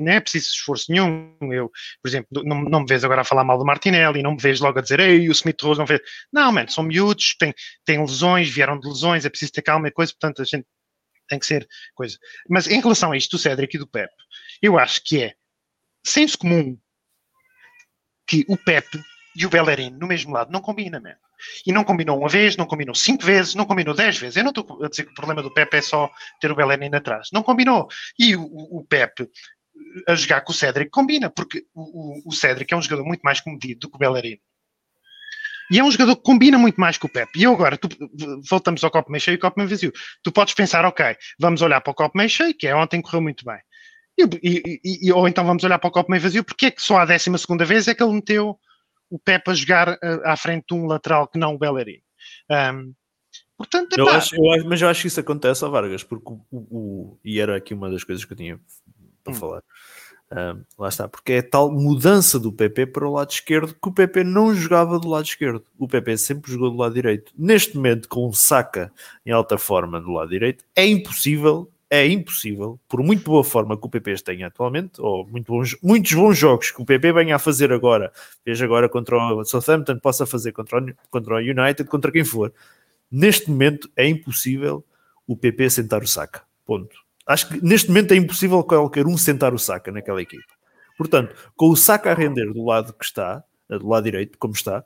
Não é preciso esforço nenhum. Eu, por exemplo, não, não me vês agora a falar mal do Martinelli, não me vês logo a dizer, ei, o Smith Rose não fez. Não, mano, são miúdos, têm, têm lesões, vieram de lesões, é preciso ter calma e coisa, portanto a gente tem que ser coisa. Mas em relação a isto do Cédric e do Pep, eu acho que é senso comum que o Pep e o Bellerin no mesmo lado não combinam, man. E não combinou uma vez, não combinou cinco vezes, não combinou dez vezes. Eu não estou a dizer que o problema do Pep é só ter o Bellerin atrás. Não combinou. E o, o, o Pep a jogar com o Cédric combina, porque o, o, o Cédric é um jogador muito mais comedido do que o Bellerin. E é um jogador que combina muito mais com o Pep. E eu agora, tu- voltamos ao copo meio cheio e copo meio vazio. Tu podes pensar, ok, vamos olhar para o copo meio cheio, que é ontem correu muito bem. E, e- e- ou então vamos olhar para o copo meio vazio, porque é que só a décima segunda vez é que ele meteu o Pep a jogar eh, à frente de um lateral que não o Bellerin. Ahm, portanto, Eu acho, eu acho- mas eu acho que isso acontece a Vargas, porque o, o- o- e era aqui uma das coisas que eu tinha para Hum. falar. Ahm, lá está, porque é tal mudança do PP para o lado esquerdo que o PP não jogava do lado esquerdo. O PP sempre jogou do lado direito. Neste momento, com o Saka em alta forma do lado direito, é impossível, é impossível, por muito boa forma que o PP tenha atualmente, ou muito bons, muitos bons jogos que o PP venha a fazer agora, veja agora contra o Southampton, possa fazer contra o, contra o United, contra quem for. Neste momento é impossível o PP sentar o Saka. Ponto. Acho que neste momento é impossível qualquer um sentar o Saka naquela equipe. Portanto, com o Saka a render do lado que está, eh, do lado direito, como está,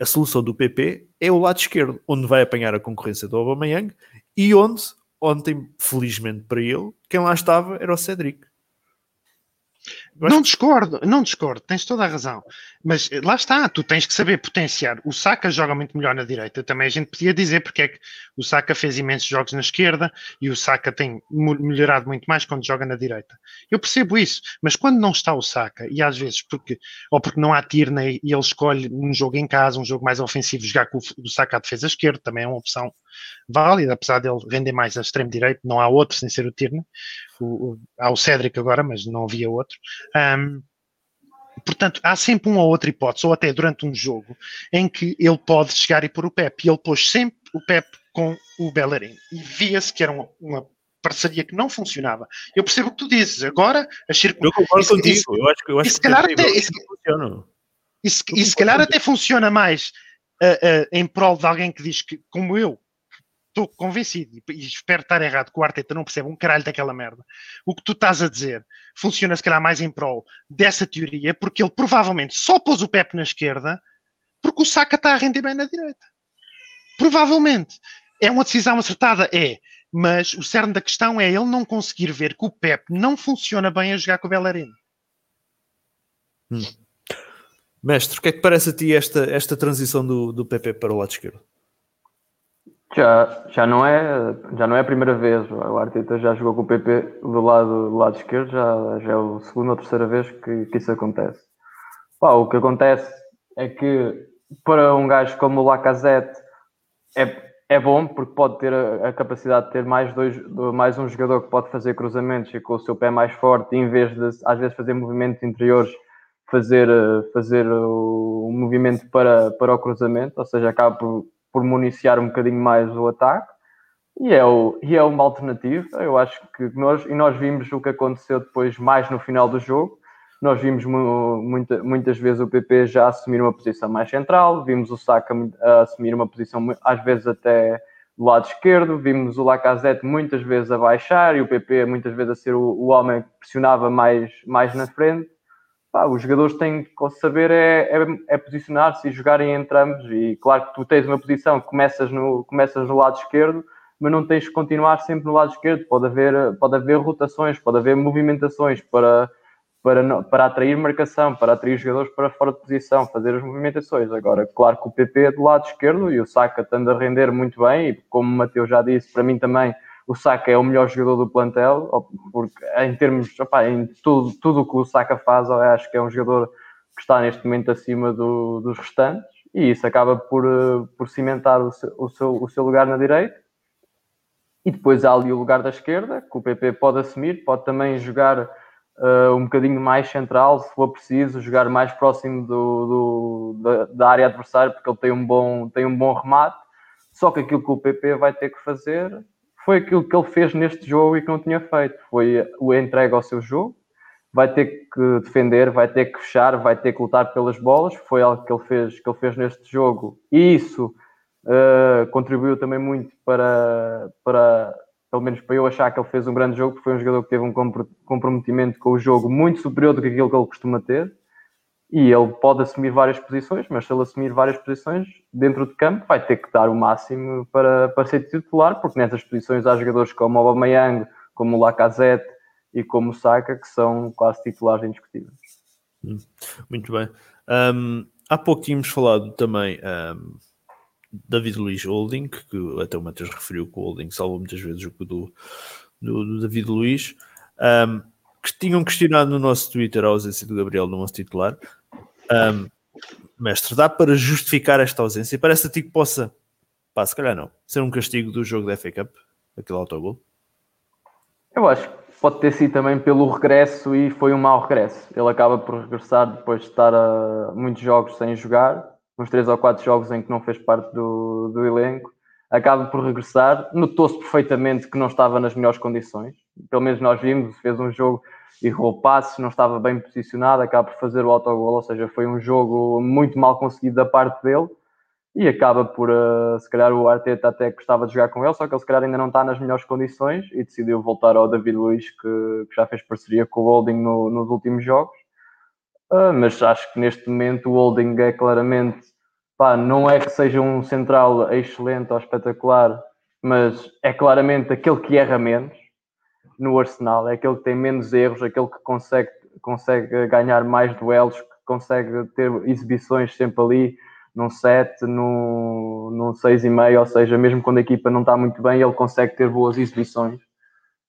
a solução do PP é o lado esquerdo, onde vai apanhar a concorrência do Aubameyang e onde, ontem, felizmente para ele, quem lá estava era o Cedric. Não discordo, não discordo, tens toda a razão. Mas eh, lá está, tu tens que saber potenciar. O Saka joga muito melhor na direita. Também a gente podia dizer porque é que o Saka fez imensos jogos na esquerda e o Saka tem melhorado muito mais quando joga na direita. Eu percebo isso, mas quando não está o Saka, e às vezes porque, ou porque não há Tierney e ele escolhe um jogo em casa, um jogo mais ofensivo, jogar com o, Saka à defesa esquerda, também é uma opção válida, apesar dele render mais a extremo direito, não há outro sem ser o Tierney. O, o- há o Cédric agora, mas não havia outro. Ahm, portanto, há sempre uma ou outra hipótese, ou até durante um jogo, em que ele pode chegar e pôr o Pep. E ele pôs sempre o Pep com o Bellerin. E via-se que era uma, uma parceria que não funcionava. Eu percebo o que tu dizes. Agora, as Eu circunstâncias. concordo Isso- contigo. isso- eu acho eu acho e se calhar até- isso funciona. E se, Eu concordo calhar até funciona mais ah, ah, em prol de alguém que diz que, como eu, estou convencido e, espero estar errado que o Arteta não percebe um caralho daquela merda. O que tu estás a dizer funciona se calhar mais em prol dessa teoria, porque ele provavelmente só pôs o Pep na esquerda porque o Saka está a render bem na direita. Provavelmente. É uma decisão acertada? É. Mas o cerne da questão é ele não conseguir ver que o Pep não funciona bem a jogar com o Bellerin. Mestre, o que é que parece a ti esta, esta transição do, do para o lado esquerdo? Já, já, não é, já não é a primeira vez. O Arteta já jogou com o PP do lado, do lado esquerdo, já, já é a segunda ou terceira vez que, que isso acontece. Pá, o que acontece é que para um gajo como o Lacazette é, é bom porque pode ter a, a capacidade de ter mais, dois, mais um jogador que pode fazer cruzamentos e com o seu pé mais forte, em vez de às vezes fazer movimentos interiores, fazer, fazer o, o movimento para, para o cruzamento, ou seja, acaba por, por municiar um bocadinho mais o ataque. E é, o, e é uma alternativa. Eu acho que nós, e nós vimos o que aconteceu depois, mais no final do jogo. Nós vimos mu- muita, muitas vezes o PP já assumir uma posição mais central, vimos o Saka assumir uma posição às vezes até do lado esquerdo, vimos o Lacazette muitas vezes a baixar e o PP muitas vezes a ser o, o homem que pressionava mais, mais na frente. Pá, os jogadores têm que saber é, é, é posicionar-se e jogarem entre ambos. E claro que tu tens uma posição que começas no, começas no lado esquerdo, mas não tens que continuar sempre no lado esquerdo. Pode haver, pode haver rotações, pode haver movimentações para, para, para atrair marcação, para atrair jogadores para fora de posição, fazer as movimentações. Agora, claro que o PP é do lado esquerdo e o Saka estando a render muito bem, e como o Mateus já disse, para mim também o Saka é o melhor jogador do plantel, porque em termos, opa, em tudo, tudo o que o Saka faz, acho que é um jogador que está neste momento acima do, dos restantes, e isso acaba por, eh, por cimentar o seu, o, seu, o seu lugar na direita. E depois há ali o lugar da esquerda, que o PP pode assumir, pode também jogar uh, um bocadinho mais central, se for preciso, jogar mais próximo do, do da, da, área adversária, porque ele tem um, bom, tem um bom remate. Só que aquilo que o PP vai ter que fazer foi aquilo que ele fez neste jogo e que não tinha feito. Foi o entregue ao seu jogo. Vai ter que defender, vai ter que fechar, vai ter que lutar pelas bolas. Foi algo que ele fez, que ele fez neste jogo. E isso uh, contribuiu também muito para, para pelo menos para eu achar que ele fez um grande jogo, porque foi um jogador que teve um comprometimento com o jogo muito superior do que aquilo que ele costuma ter. E ele pode assumir várias posições, mas se ele assumir várias posições dentro de campo, vai ter que dar o máximo para, para ser titular, porque nessas posições há jogadores como o Aubameyang, como o Lacazette e como o Saka, que são quase titulares indiscutíveis. Hum, muito bem. Um, há pouco tínhamos falado também um, David Luiz Holding, que até o Matheus referiu que o Holding salvou muitas vezes o do, do, do David Luiz, um, que tinham questionado no nosso Twitter a ausência do Gabriel no nosso titular. Um, mestre, dá para justificar esta ausência? Parece a ti que possa, pá, se calhar não, ser um castigo do jogo da FA Cup, aquele autogol? Eu acho que pode ter sido também pelo regresso e foi um mau regresso. Ele acaba por regressar depois de estar a muitos jogos sem jogar uns três ou quatro jogos em que não fez parte do, do elenco, acaba por regressar. Notou-se perfeitamente que não estava nas melhores condições. Pelo menos nós vimos, fez um jogo errou passes, não estava bem posicionado, acaba por fazer o autogol, ou seja, foi um jogo muito mal conseguido da parte dele e acaba por, uh, se calhar o Arteta até gostava de jogar com ele, só que ele se calhar ainda não está nas melhores condições e decidiu voltar ao David Luiz, que, que já fez parceria com o Holding no, nos últimos jogos Uh, mas acho que neste momento o Holding é claramente, pá, não é que seja um central excelente ou espetacular, mas é claramente aquele que erra menos no Arsenal, é aquele que tem menos erros, aquele que consegue, consegue ganhar mais duelos, que consegue ter exibições sempre ali num 7, num, num 6,5, ou seja, mesmo quando a equipa não está muito bem, ele consegue ter boas exibições.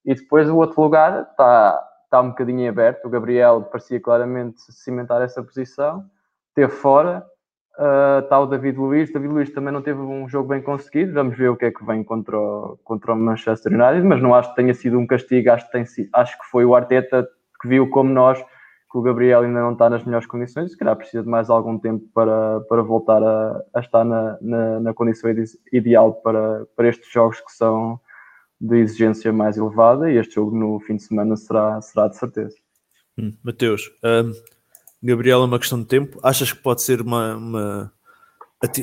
E depois o outro lugar está está um bocadinho aberto. O Gabriel parecia claramente cimentar essa posição, teve fora. Está o David Luiz. David Luiz também não teve um jogo bem conseguido. Vamos ver o que é que vem contra o, contra o Manchester United, mas não acho que tenha sido um castigo. Acho que, tem, acho que foi o Arteta que viu como nós que o Gabriel ainda não está nas melhores condições. Se calhar precisa de mais algum tempo para, para voltar a, a estar na, na, na condição ideal para, para estes jogos que são de exigência mais elevada e este jogo no fim de semana será, será de certeza. Hum, Mateus, um, Gabriel é uma questão de tempo. Achas que pode ser uma, uma,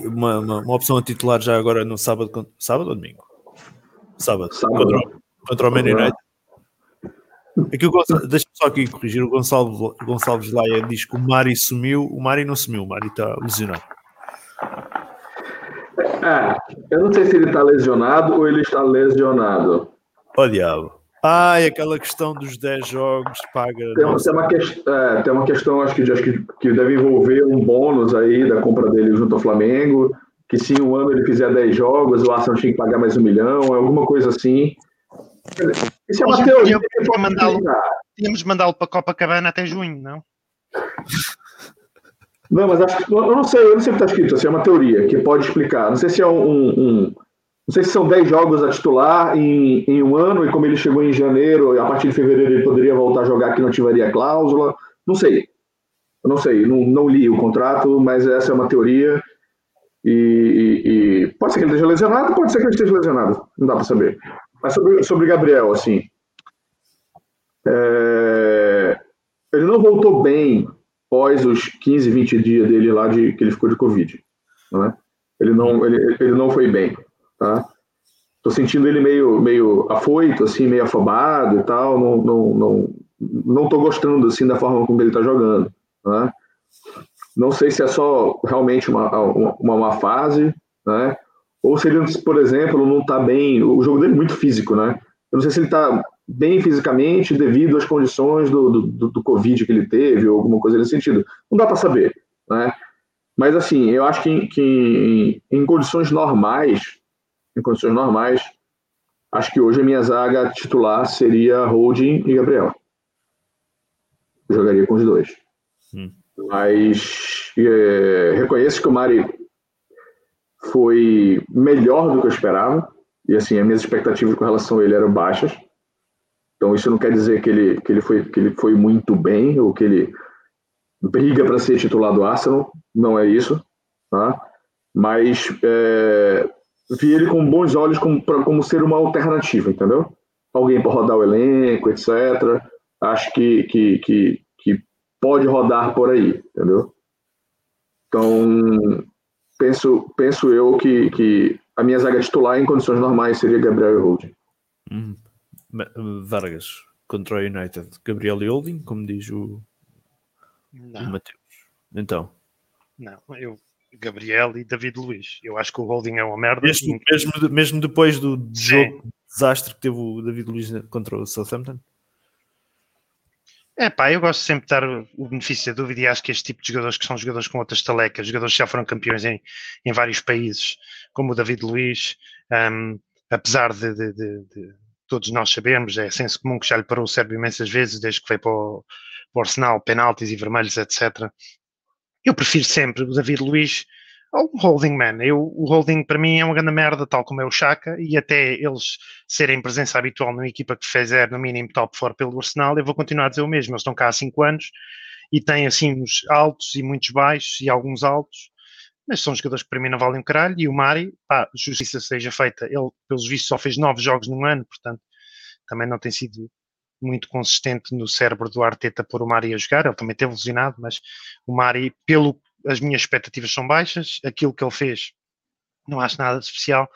uma, uma, uma opção a titular já agora no sábado, sábado ou domingo? Sábado, sábado. Contra, contra o Man United. Aqui deixa-me só aqui corrigir. O Gonçalo, Gonçalves Laia diz que o Mari sumiu. O Mari não sumiu, o Mari está lesionado. É, eu não sei se ele está lesionado ou ele está lesionado. Ó oh, diabo. Ai, aquela questão dos 10 jogos paga. Tem, uma, tem uma, que, é, tem uma questão, acho que, acho que, que deve envolver um bônus aí da compra dele junto ao Flamengo. Que se um ano ele fizer 10 jogos, o Arsenal tinha que pagar mais um milhão, é alguma coisa assim. Isso é uma teoria. Tínhamos mandá-lo para a Copacabana até junho, não? Não, mas acho que, eu não sei, eu não sei o que está escrito, assim, é uma teoria que pode explicar. Não sei se é um, um não sei se são 10 jogos a titular em, em, um ano, e como ele chegou em janeiro, a partir de fevereiro ele poderia voltar a jogar que não tiveria cláusula. Não sei. Eu não sei, não, não li o contrato, mas essa é uma teoria. E, e, e, pode ser que ele esteja lesionado, pode ser que ele esteja lesionado. Não dá para saber. Mas sobre, sobre Gabriel, assim. É, ele não voltou bem pós os 15, 20 dias dele lá de que ele ficou de Covid. Né? Ele, não, ele, ele não foi bem. Tá? Tô sentindo ele meio, meio afoito, assim, meio afobado e tal. Não, não, não, não tô gostando assim da forma como ele está jogando. Né? Não sei se é só realmente uma, uma, uma fase, né? Ou se ele, por exemplo, não está bem. O jogo dele é muito físico, né? Eu não sei se ele está bem fisicamente devido às condições do, do, do, Covid que ele teve, ou alguma coisa nesse sentido. Não dá para saber, né? Mas assim, eu acho que, que em, em, condições normais, em condições normais, acho que hoje a minha zaga titular seria Holding e Gabriel. Eu jogaria com os dois. Hum. Mas é, reconheço que o Mari foi melhor do que eu esperava. E assim, as minhas expectativas com relação a ele eram baixas. Então isso não quer dizer que ele, que ele, foi, que ele foi muito bem ou que ele briga para ser titular do Arsenal. Não é isso. Tá? Mas é, vi ele com bons olhos como, pra, como ser uma alternativa, entendeu? Alguém para rodar o elenco, etc. Acho que, que, que, que pode rodar por aí, entendeu? Então, penso, penso eu que, que a minha zaga titular em condições normais seria Gabriel e Holding. Hum. Vargas contra o United, Gabriel e Holding, como diz o, o Mateus. Então, não, eu Gabriel e David Luiz. Eu acho que o Holding é uma merda. Mesmo, mesmo, mesmo depois do jogo desastre que teve o David Luiz contra o Southampton? É pá, eu gosto sempre de dar o benefício da dúvida e acho que este tipo de jogadores que são jogadores com outras talecas, jogadores que já foram campeões em, em vários países, como o David Luiz, um, apesar de, de, de, de, todos nós sabemos, é senso comum que já lhe parou o cérebro imensas vezes, desde que veio para o, para o Arsenal, penaltis e vermelhos, etc. Eu prefiro sempre o David Luiz ao Holding Man. Eu, o Holding para mim é uma grande merda, tal como é o Chaka, e até eles serem presença habitual numa equipa que fizer no mínimo top 4 pelo Arsenal, eu vou continuar a dizer o mesmo. Eles estão cá há 5 anos e têm assim uns altos e muitos baixos e alguns altos, mas são jogadores que para mim não valem um caralho. E o Mari, pá, justiça seja feita, ele pelos vistos só fez 9 jogos num ano, portanto também não tem sido muito consistente no cérebro do Arteta por o Mari a jogar, ele também teve lesionado, mas o Mari, pelo as minhas expectativas são baixas, aquilo que ele fez não acho nada de especial.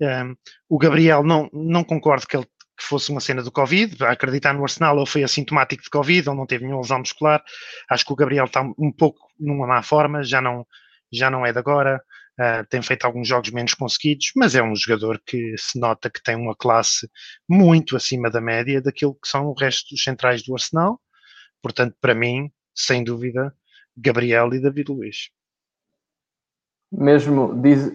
Um, o Gabriel não, não concordo que ele que fosse uma cena do Covid, acreditar no Arsenal, ele foi assintomático de Covid, ele não teve nenhuma lesão muscular, acho que o Gabriel está um pouco numa má forma, já não, já não é de agora, uh, tem feito alguns jogos menos conseguidos, mas é um jogador que se nota que tem uma classe muito acima da média daquilo que são o resto dos centrais do Arsenal, portanto, para mim, sem dúvida, Gabriel e David Luiz. Mesmo, diz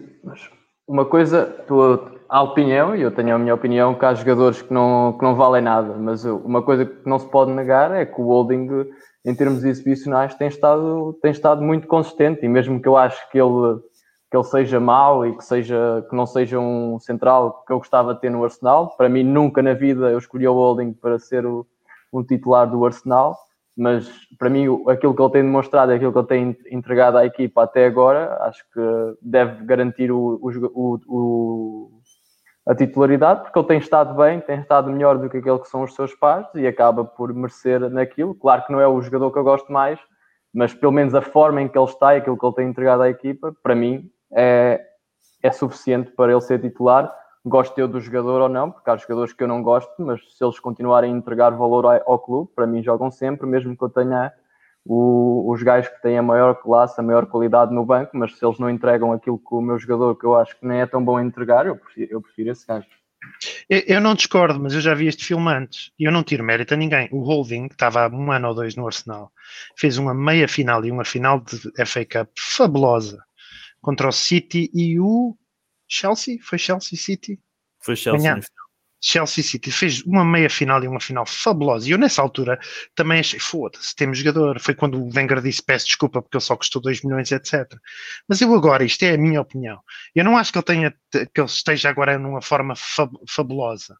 uma coisa, tua opinião, e eu tenho a minha opinião, que há jogadores que não, que não valem nada, mas uma coisa que não se pode negar é que o Holding, em termos exibicionais, tem estado, tem estado muito consistente, e mesmo que eu acho que ele, que ele seja mau e que, seja, que não seja um central que eu gostava de ter no Arsenal, para mim nunca na vida eu escolhi o Holding para ser o, um titular do Arsenal, mas para mim aquilo que ele tem demonstrado, aquilo que ele tem entregado à equipa até agora, acho que deve garantir o, o, o, a titularidade, porque ele tem estado bem, tem estado melhor do que aquele que são os seus pares e acaba por merecer naquilo. Claro que não é o jogador que eu gosto mais, mas pelo menos a forma em que ele está e aquilo que ele tem entregado à equipa, para mim, é, é suficiente para ele ser titular gosto eu do jogador ou não, porque há jogadores que eu não gosto, mas se eles continuarem a entregar valor ao, clube, para mim jogam sempre, mesmo que eu tenha o, os gajos que têm a maior classe, a maior qualidade no banco, mas se eles não entregam aquilo que o meu jogador, que eu acho que nem é tão bom a entregar, eu prefiro, eu prefiro esse gajo. Eu não discordo, mas eu já vi este filme antes e eu não tiro mérito a ninguém. O Holding, que estava há um ano ou dois no Arsenal, fez uma meia final e uma final de FA Cup fabulosa contra o City e o Chelsea? Foi Chelsea City? Foi Chelsea. Ganhar. Chelsea City fez uma meia final e uma final fabulosa. E eu nessa altura também achei, foda-se, temos jogador. Foi quando o Wenger disse peço desculpa porque ele só custou 2 milhões, etc. Mas eu agora, isto é a minha opinião. Eu não acho que ele tenha, que ele esteja agora numa forma fab, fabulosa.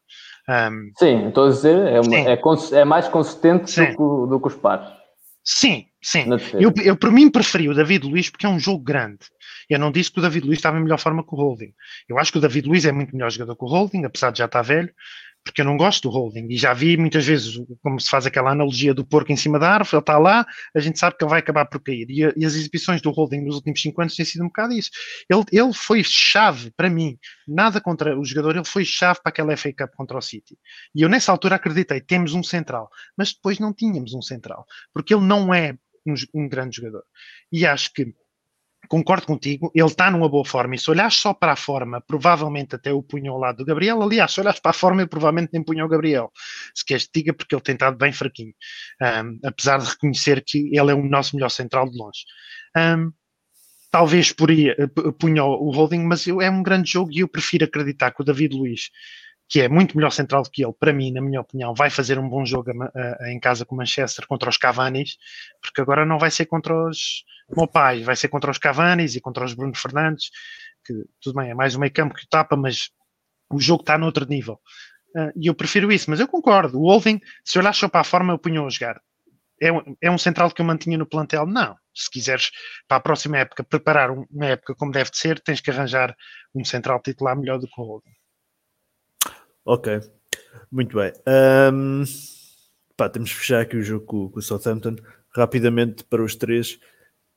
Um, Sim, estou a dizer, é, uma, é, é, mais consistente do que, do que os pares. Sim, sim. Eu, eu, por mim, preferi o David Luiz porque é um jogo grande. Eu não disse que o David Luiz estava em melhor forma que o Holding. Eu acho que o David Luiz é muito melhor jogador que o Holding, apesar de já estar velho. Porque eu não gosto do holding. E já vi muitas vezes como se faz aquela analogia do porco em cima da árvore, ele está lá, a gente sabe que ele vai acabar por cair. E, e as exibições do holding nos últimos cinco anos têm sido um bocado isso. Ele, ele foi chave para mim, nada contra o jogador, ele foi chave para aquela FA Cup contra o City. E eu nessa altura acreditei, temos um central, mas depois não tínhamos um central, porque ele não é um, um grande jogador. E acho que concordo contigo, ele está numa boa forma. E se olhares só para a forma, provavelmente até o punho ao lado do Gabriel. Aliás, se olhares para a forma, eu provavelmente nem punho o Gabriel. Se queres te diga, porque ele tem estado bem fraquinho. Um, apesar de reconhecer que ele é o nosso melhor central de longe. Um, talvez poria, punha o holding, mas é um grande jogo e eu prefiro acreditar que o David Luiz que é muito melhor central do que ele, para mim, na minha opinião, vai fazer um bom jogo a, a, em casa com o Manchester contra os Cavanis, porque agora não vai ser contra os Mopais, vai ser contra os Cavanis e contra os Bruno Fernandes, que tudo bem, é mais um meio campo que o tapa, mas o jogo está noutro nível. Uh, e eu prefiro isso, mas eu concordo. O Wolving, se olhar só para a forma, eu punho a jogar. É um, é um central que eu mantinha no plantel? Não. Se quiseres, para a próxima época, preparar uma época como deve de ser, tens que arranjar um central titular melhor do que o Holding. Ok, muito bem. Um, pá, temos que fechar aqui o jogo com, com, o Southampton. Rapidamente para os três.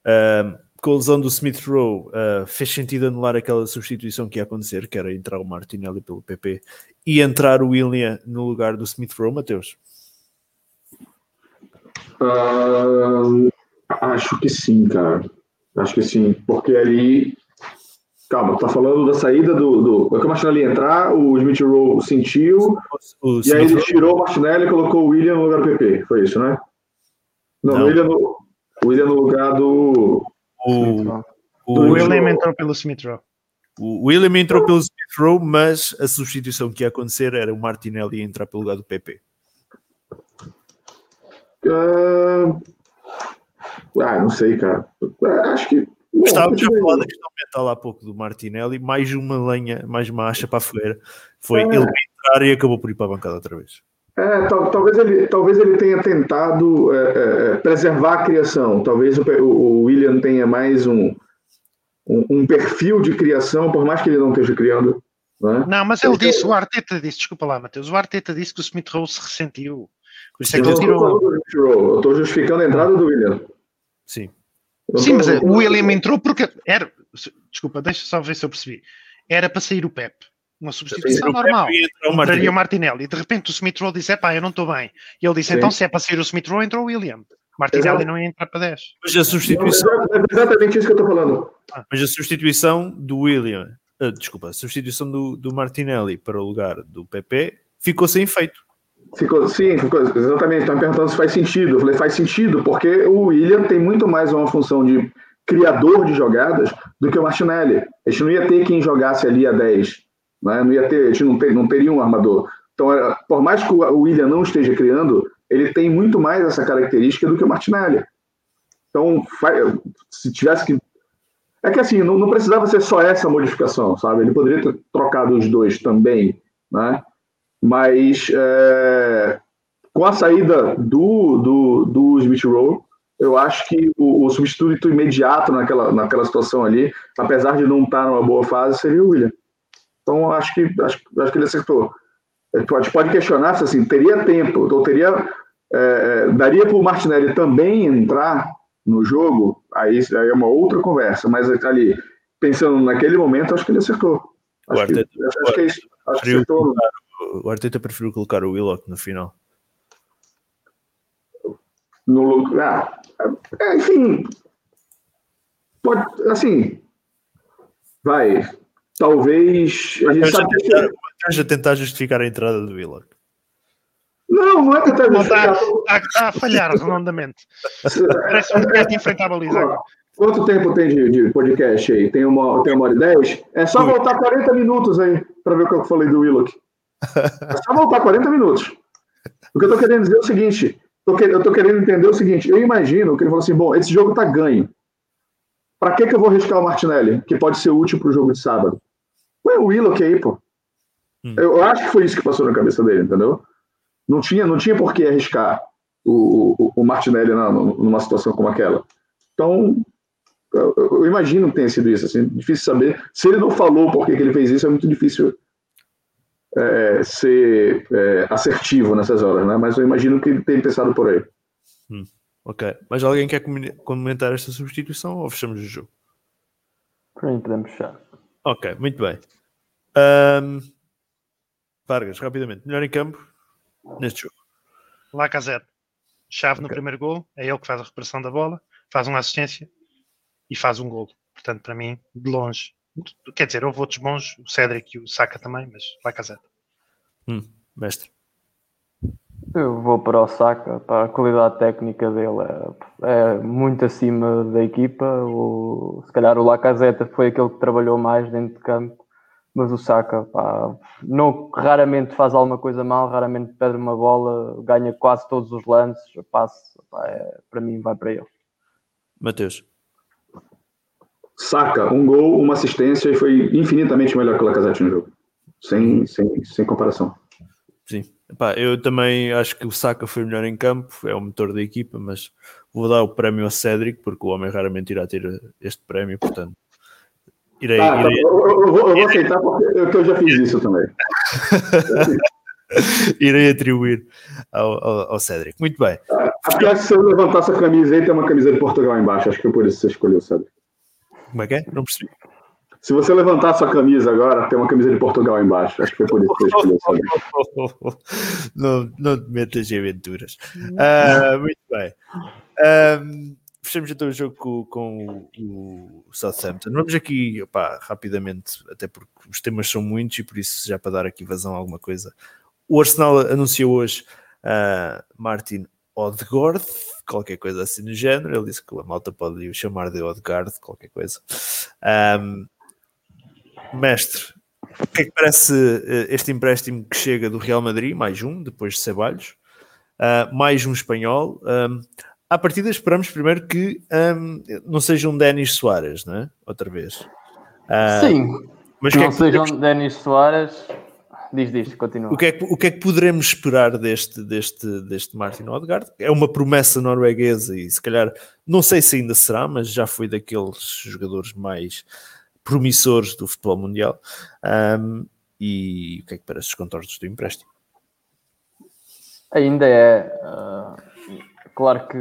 Um, com a lesão do Smith Rowe, uh, fez sentido anular aquela substituição que ia acontecer, que era entrar o Martinelli pelo PP e entrar o William no lugar do Smith Rowe, Mateus? Uh, acho que sim, cara. Acho que sim, porque ali Calma, tá falando da saída do. do que o Martinelli entrar, o Smith Rowe sentiu, o, o e aí ele tirou o Martinelli e colocou o William no lugar do PP. Foi isso, né? Não, Não. O, William no, o William no lugar do. O, o William entrou pelo Smith Rowe. O William entrou pelo Smith Rowe, mas a substituição que ia acontecer era o Martinelli entrar pelo lugar do PP. Uh... Ah, não sei, cara. Acho que Estávamos a falar da questão mental há pouco do Martinelli, mais uma lenha, mais uma acha para a fogueira. Foi é. ele entrar e acabou por ir para a bancada outra vez. É, tal, talvez, ele, talvez ele tenha tentado é, é, é preservar a criação. Talvez o, o William tenha mais um, um, um, perfil de criação, por mais que ele não esteja criando. Né? Não, mas ele disse, o Arteta disse, desculpa lá, Matheus, o Arteta disse que o Smith Rowe se ressentiu. Por isso é que ele tirou. Eu estou justificando a entrada do William. Sim. Sim, mas o William entrou porque era. Desculpa, deixa só ver se eu percebi. Era para sair o Pep. Uma substituição normal. Entraria o Martinelli. E de repente o Smith Rowe disse: pá, eu não estou bem. E ele disse: Sim. então se é para sair o Smith Rowe, entrou o William. Martinelli Exato. não ia entrar para 10. Mas a substituição. É exatamente isso que eu estou falando. Ah. Mas a substituição do William, uh, desculpa, a substituição do, do Martinelli para o lugar do PP ficou sem efeito. Ficou, sim, ficou, exatamente. Estão perguntando se faz sentido. Eu falei, faz sentido, porque o William tem muito mais uma função de criador de jogadas do que o Martinelli. A gente não ia ter quem jogasse ali a 10. Né? Não ia ter, a gente não, ter, não teria um armador. Então, por mais que o William não esteja criando, ele tem muito mais essa característica do que o Martinelli. Então, se tivesse que. É que assim, não, não precisava ser só essa modificação, sabe? Ele poderia ter trocado os dois também, né? Mas é, com a saída do, do, do Smith Rowe, eu acho que o, o, substituto imediato naquela, naquela situação ali, apesar de não estar numa boa fase, seria o William. Então, acho que, acho, acho que ele acertou. A gente pode questionar se assim, teria tempo, ou teria, é, daria para o Martinelli também entrar no jogo, aí, aí é uma outra conversa, mas ali, pensando naquele momento, acho que ele acertou. Acho, que, acho que é isso. Acho que acertou o Arteta preferiu colocar o Willock no final. No lugar. Ah, enfim. Pode, assim. Vai. Talvez. A gente sabe tentar, que... tentar justificar a entrada do Willock. Não, não é tentar justificar. Está, está, a falhar redondamente. Parece um de enfrentar a baliza. Quanto tempo tem de, de, podcast aí? Tem uma, tem uma hora e dez? É só voltar 40 minutos aí para ver o que eu falei do Willock. É só voltar 40 minutos. O que eu estou querendo dizer é o seguinte: eu estou querendo entender o seguinte. Eu imagino que ele falou assim: bom, esse jogo está ganho. Para que, que eu vou arriscar o Martinelli, que pode ser útil para o jogo de sábado? Ué, o Willock aí, pô. Hum. Eu acho que foi isso que passou na cabeça dele, entendeu? Não tinha, não tinha por que arriscar o, o, o Martinelli na, numa situação como aquela. Então, eu, eu, imagino que tenha sido isso. Assim, difícil saber. Se ele não falou por que, que ele fez isso, é muito difícil é, ser é, assertivo nessas horas, né? Mas eu imagino que ele tem pensado por aí. Hum, ok. Mas alguém quer comentar esta substituição ou fechamos o jogo? Para podemos fechar. Ok, muito bem. Um, Vargas, rapidamente, melhor em campo neste jogo. Lacazette, chave okay. no primeiro gol, é ele que faz a recuperação da bola, faz uma assistência e faz um gol. Portanto, para mim, de longe. Quer dizer, houve outros bons, o Cédric e o Saka também, mas Lacazette. Hum, mestre. Eu vou para o Saka, para a qualidade técnica dele é, é muito acima da equipa. O, se calhar o Lacazette foi aquele que trabalhou mais dentro de campo, mas o Saka pá, não, raramente faz alguma coisa mal, raramente perde uma bola, ganha quase todos os lances, passe, pá, é, para mim vai para ele. Mateus saca um gol, uma assistência e foi infinitamente melhor que o Lacazette no jogo. Sem, sem, sem comparação. Sim. Epá, eu também acho que o Saka foi melhor em campo, é o motor da equipa, mas vou dar o prémio a Cédric, porque o homem raramente irá ter este prémio, portanto. Irei, ah, irei... Eu, eu, eu, vou, eu, aceitar porque eu já fiz isso também. irei atribuir ao, ao, ao, Cédric. Muito bem. Acho que se eu levantasse a camisa aí, tem uma camisa de Portugal embaixo. Acho que por isso você escolheu o Cédric. Como é que é? Não percebi. Se você levantar sua camisa agora, tem uma camisa de Portugal embaixo. Acho que foi por isso que você escolheu Não, não te metas em aventuras. Uh, muito bem. Um, fechamos então o jogo com, com, o Southampton. Vamos aqui, opá, rapidamente, até porque os temas são muitos e por isso já para dar aqui vazão a alguma coisa. O Arsenal anunciou hoje uh, Martin Odegaard, qualquer coisa assim no género. Ele disse que a malta pode o chamar de Odegaard, qualquer coisa. Um, mestre, o que é que parece eh, este empréstimo que chega do Real Madrid, mais um, depois de Ceballos, uh, mais um espanhol? Um, à partida esperamos primeiro que um, não seja um Denis Soares, não é? Outra vez. Uh, Sim, mas não que é que sejam podemos... Denis Soares Diz, diz, continua. O que, é que, o que é que poderemos esperar deste, deste, deste Martin Odegaard? É uma promessa norueguesa e se calhar, não sei se ainda será, mas já foi daqueles jogadores mais promissores do futebol mundial. Um, e o que é que parece os contornos do empréstimo? Ainda é. Uh, claro que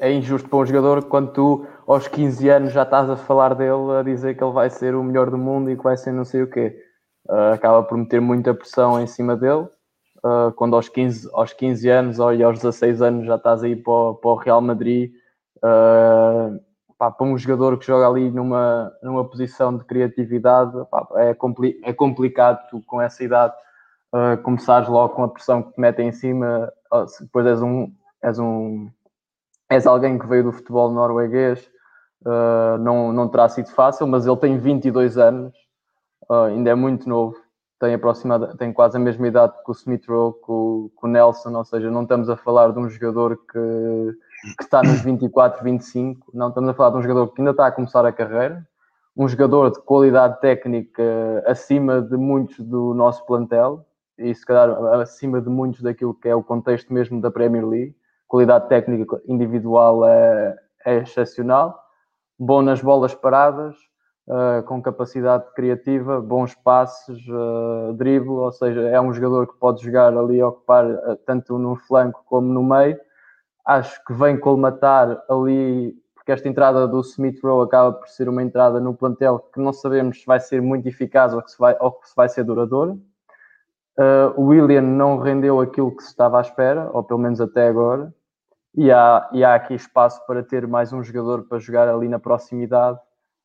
é injusto para um jogador quando tu, aos 15 anos, já estás a falar dele, a dizer que ele vai ser o melhor do mundo e que vai ser não sei o quê uh, acaba por meter muita pressão em cima dele. Uh, quando aos 15, aos 15 anos ou aos 16 anos já estás aí para o, para o Real Madrid, uh, pá, para um jogador que joga ali numa, numa posição de criatividade, pá, é, compli é complicado tu, com essa idade uh, começares logo com a pressão que te metem em cima. depois és um, és um és alguém que veio do futebol norueguês, uh, não, não terá sido fácil, mas ele tem 22 anos uh, ainda é muito novo, tem, aproximado, tem quase a mesma idade que o Smith Rowe, com o Nelson, ou seja, não estamos a falar de um jogador que, que está nos 24, 25, não estamos a falar de um jogador que ainda está a começar a carreira, um jogador de qualidade técnica acima de muitos do nosso plantel e se calhar acima de muitos daquilo que é o contexto mesmo da Premier League. Qualidade técnica individual é, é excepcional, bom nas bolas paradas, uh, com capacidade criativa, bons passes, uh, drible, ou seja, é um jogador que pode jogar ali, ocupar uh, tanto no flanco como no meio. Acho que vem colmatar ali, porque esta entrada do Smith Rowe acaba por ser uma entrada no plantel que não sabemos se vai ser muito eficaz ou, que se vai, ou se vai ser duradoura. o William não rendeu aquilo que se estava à espera, ou pelo menos até agora. E há, e há aqui espaço para ter mais um jogador para jogar ali na proximidade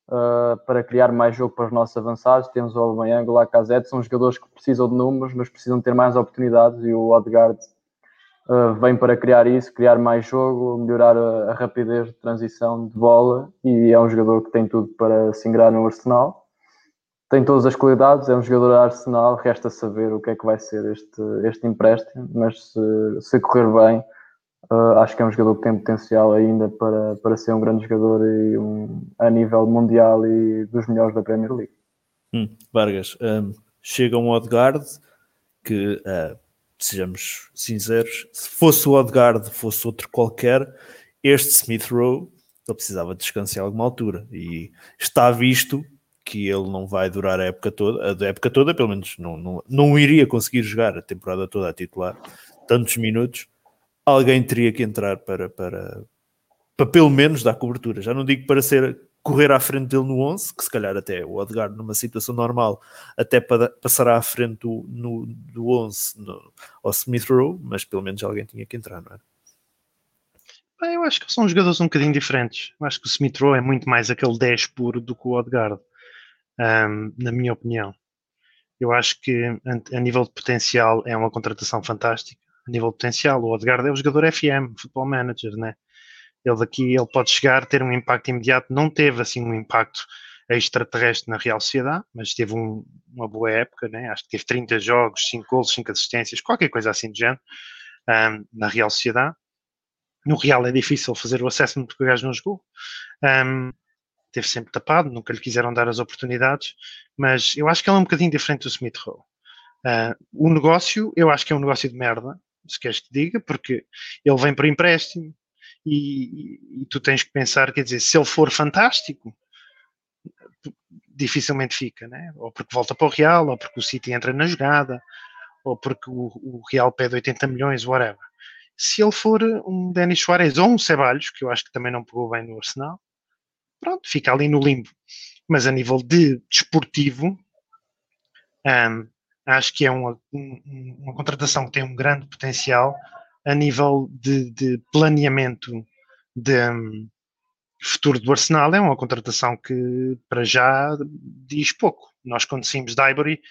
uh, para criar mais jogo para os nossos avançados. Temos o Aubameyang, o Lacazette, são jogadores que precisam de números, mas precisam ter mais oportunidades e o Odegaard uh, vem para criar isso, criar mais jogo, melhorar a, a, rapidez de transição de bola e é um jogador que tem tudo para se ingrar no Arsenal. Tem todas as qualidades, é um jogador da Arsenal, resta saber o que é que vai ser este, este empréstimo, mas se, se correr bem, Uh, acho que é um jogador que tem potencial ainda para, para ser um grande jogador e um, a nível mundial e dos melhores da Premier League. Hum, Vargas, um, chega um Odegaard que, uh, sejamos sinceros, se fosse o Odegaard, fosse outro qualquer, este Smith Rowe ele precisava descansar a alguma altura e está visto que que ele não vai durar a época toda, a época toda, pelo menos não, não, não iria conseguir jogar a temporada toda a titular, tantos minutos, alguém teria que entrar para, para, para pelo menos dar cobertura. Já não digo para ser correr à frente dele no 11, que se calhar até o Odgar numa situação normal até passará à frente do, no, do 11 no, ao Smith Rowe, mas pelo menos alguém tinha que entrar, não é? Eu acho que são jogadores um bocadinho diferentes. Eu acho que o Smith Rowe é muito mais aquele 10 puro do que o Odgaard, um, na minha opinião. Eu acho que a nível de potencial é uma contratação fantástica. A nível potencial, o Odgaard é o jogador FM, Football Manager, né? Ele daqui ele pode chegar, ter um impacto imediato. Não teve assim um impacto extraterrestre na Real Sociedade, mas teve um, uma boa época, né? acho que teve 30 jogos, 5 gols, 5 assistências, qualquer coisa assim de género, um, na Real Sociedade. No Real é difícil fazer o assessment porque o gajo não jogou. Um, teve sempre tapado, nunca lhe quiseram dar as oportunidades, mas eu acho que ele é um bocadinho diferente do Smith Rowe. Uh, o negócio, eu acho que é um negócio de merda, se queres que diga, porque ele vem para empréstimo e, e, e tu tens que pensar, quer dizer, se ele for fantástico, dificilmente fica, né? ou porque volta para o Real, ou porque o City entra na jogada, ou porque o, o Real pede 80 milhões, whatever se ele for um Denis Suarez ou um Ceballos, que eu acho que também não pegou bem no Arsenal, pronto, fica ali no limbo. Mas a nível de desportivo, um, acho que é uma, um, uma contratação que tem um grande potencial a nível de, de planeamento de um, futuro do Arsenal. É uma contratação que, para já, diz pouco. Nós, quando saímos da Ivory,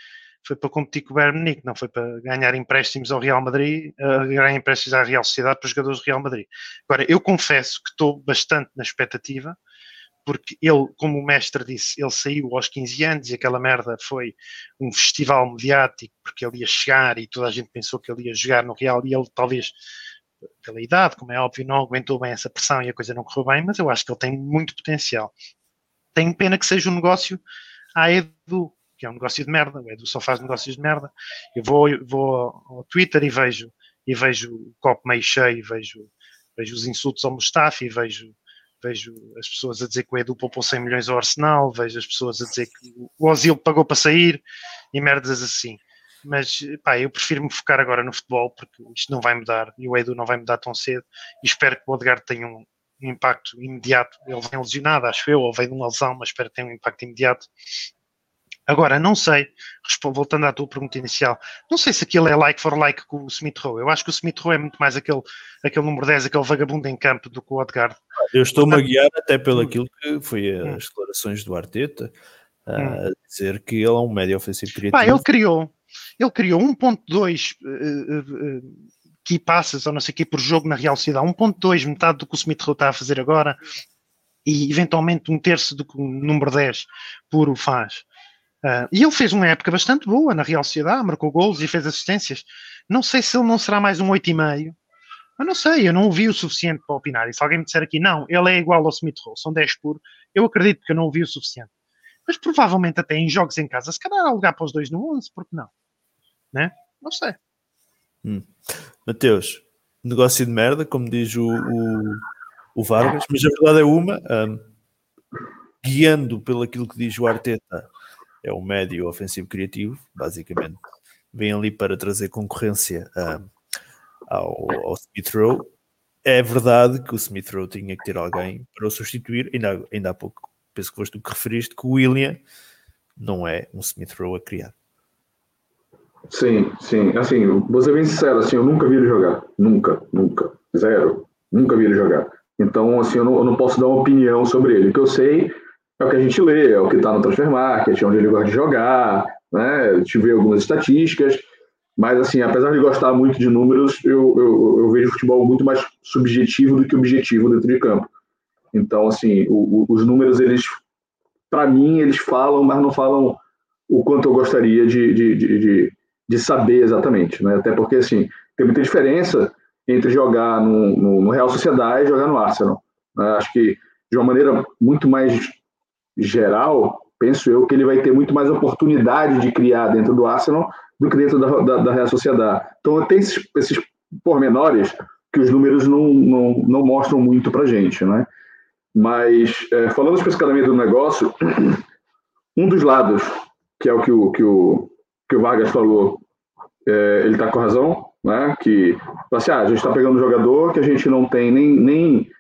foi para competir com o Bayern Munique, não foi para ganhar empréstimos ao Real Madrid, ganhar empréstimos à Real Sociedade para os jogadores do Real Madrid. Agora, eu confesso que estou bastante na expectativa, porque ele, como o mestre disse, ele saiu aos 15 anos e aquela merda foi um festival mediático, porque ele ia chegar e toda a gente pensou que ele ia jogar no Real e ele talvez pela idade, como é óbvio, não aguentou bem essa pressão e a coisa não correu bem, mas eu acho que ele tem muito potencial. Tenho pena que seja um negócio à Edu, que é um negócio de merda, o Edu só faz negócios de merda. Eu vou, vou ao Twitter e vejo, e vejo o copo meio cheio, vejo, vejo os insultos ao Mustafa e vejo, vejo as pessoas a dizer que o Edu poupou 100 milhões ao Arsenal, vejo as pessoas a dizer que o Ozil pagou para sair e merdas assim. Mas pá, eu prefiro me focar agora no futebol porque isto não vai mudar e o Edu não vai mudar tão cedo e espero que o Odegaard tenha um, impacto imediato. Ele vem lesionado, acho eu, ou vem de uma lesão, mas espero que tenha um impacto imediato Agora, não sei, voltando à tua pergunta inicial, não sei se aquilo é like for like com o Smith Rowe. Eu acho que o Smith Rowe é muito mais aquele, aquele número 10, aquele vagabundo em campo do que o Odegaard. Eu estou-me a guiar até pelo hum. aquilo que foi as hum. declarações do Arteta, a hum. dizer que ele é um médio ofensivo criativo. Pá, ele criou, ele criou 1.2 uh, uh, key passes ou não sei o que por jogo na Real Cidade, 1.2, metade do que o Smith Rowe está a fazer agora, e eventualmente um terço do que o número 10 puro faz. Uh, e ele fez uma época bastante boa na Real Sociedade, marcou gols e fez assistências. Não sei se ele não será mais um 8,5. Mas não sei, eu não ouvi o suficiente para opinar. E se alguém me disser aqui, não, ele é igual ao Smith Rowe, são 10 por, eu acredito que eu não ouvi o suficiente. Mas provavelmente até em jogos em casa, se calhar alugar para os dois no 11, porque não? Né? Não sei. Hum. Mateus, negócio de merda, como diz o, o, o Vargas, mas a verdade é uma, um, guiando pelo aquilo que diz o Arteta é o médio ofensivo criativo, basicamente. Vem ali para trazer concorrência uh, ao, ao Smith Rowe. É verdade que o Smith Rowe tinha que ter alguém para o substituir, ainda, ainda há pouco, penso que foste tu que referiste, que o William não é um Smith Rowe a criar. Sim, sim. Assim, vou ser bem sincero, assim, eu nunca vi ele jogar. Nunca, nunca. Zero. Nunca vi ele jogar. Então, assim, eu não, eu não posso dar uma opinião sobre ele. O que eu sei é o que a gente lê, é o que está no Transfer Market, é onde ele gosta de jogar, né? Gente vê algumas estatísticas, mas assim, apesar de gostar muito de números, eu, eu, eu vejo futebol muito mais subjetivo do que objetivo dentro de campo. Então, assim, o, o, os números, eles, para mim, eles falam, mas não falam o quanto eu gostaria de, de, de, de, de saber exatamente, né? Até porque, assim, tem muita diferença entre jogar no, no, no Real Sociedade e jogar no Arsenal. Né? Acho que de uma maneira muito mais geral, penso eu que ele vai ter muito mais oportunidade de criar dentro do Arsenal do que dentro da, da, da Real Sociedade. Então tem esses, esses pormenores que os números não, não, não mostram muito para gente, né? Mas é, falando especificamente do negócio, um dos lados, que é o que o, que o, que o Vargas falou, é, ele está com razão, né? Que assim, ah, a gente está pegando um jogador que a gente não tem nem, nem,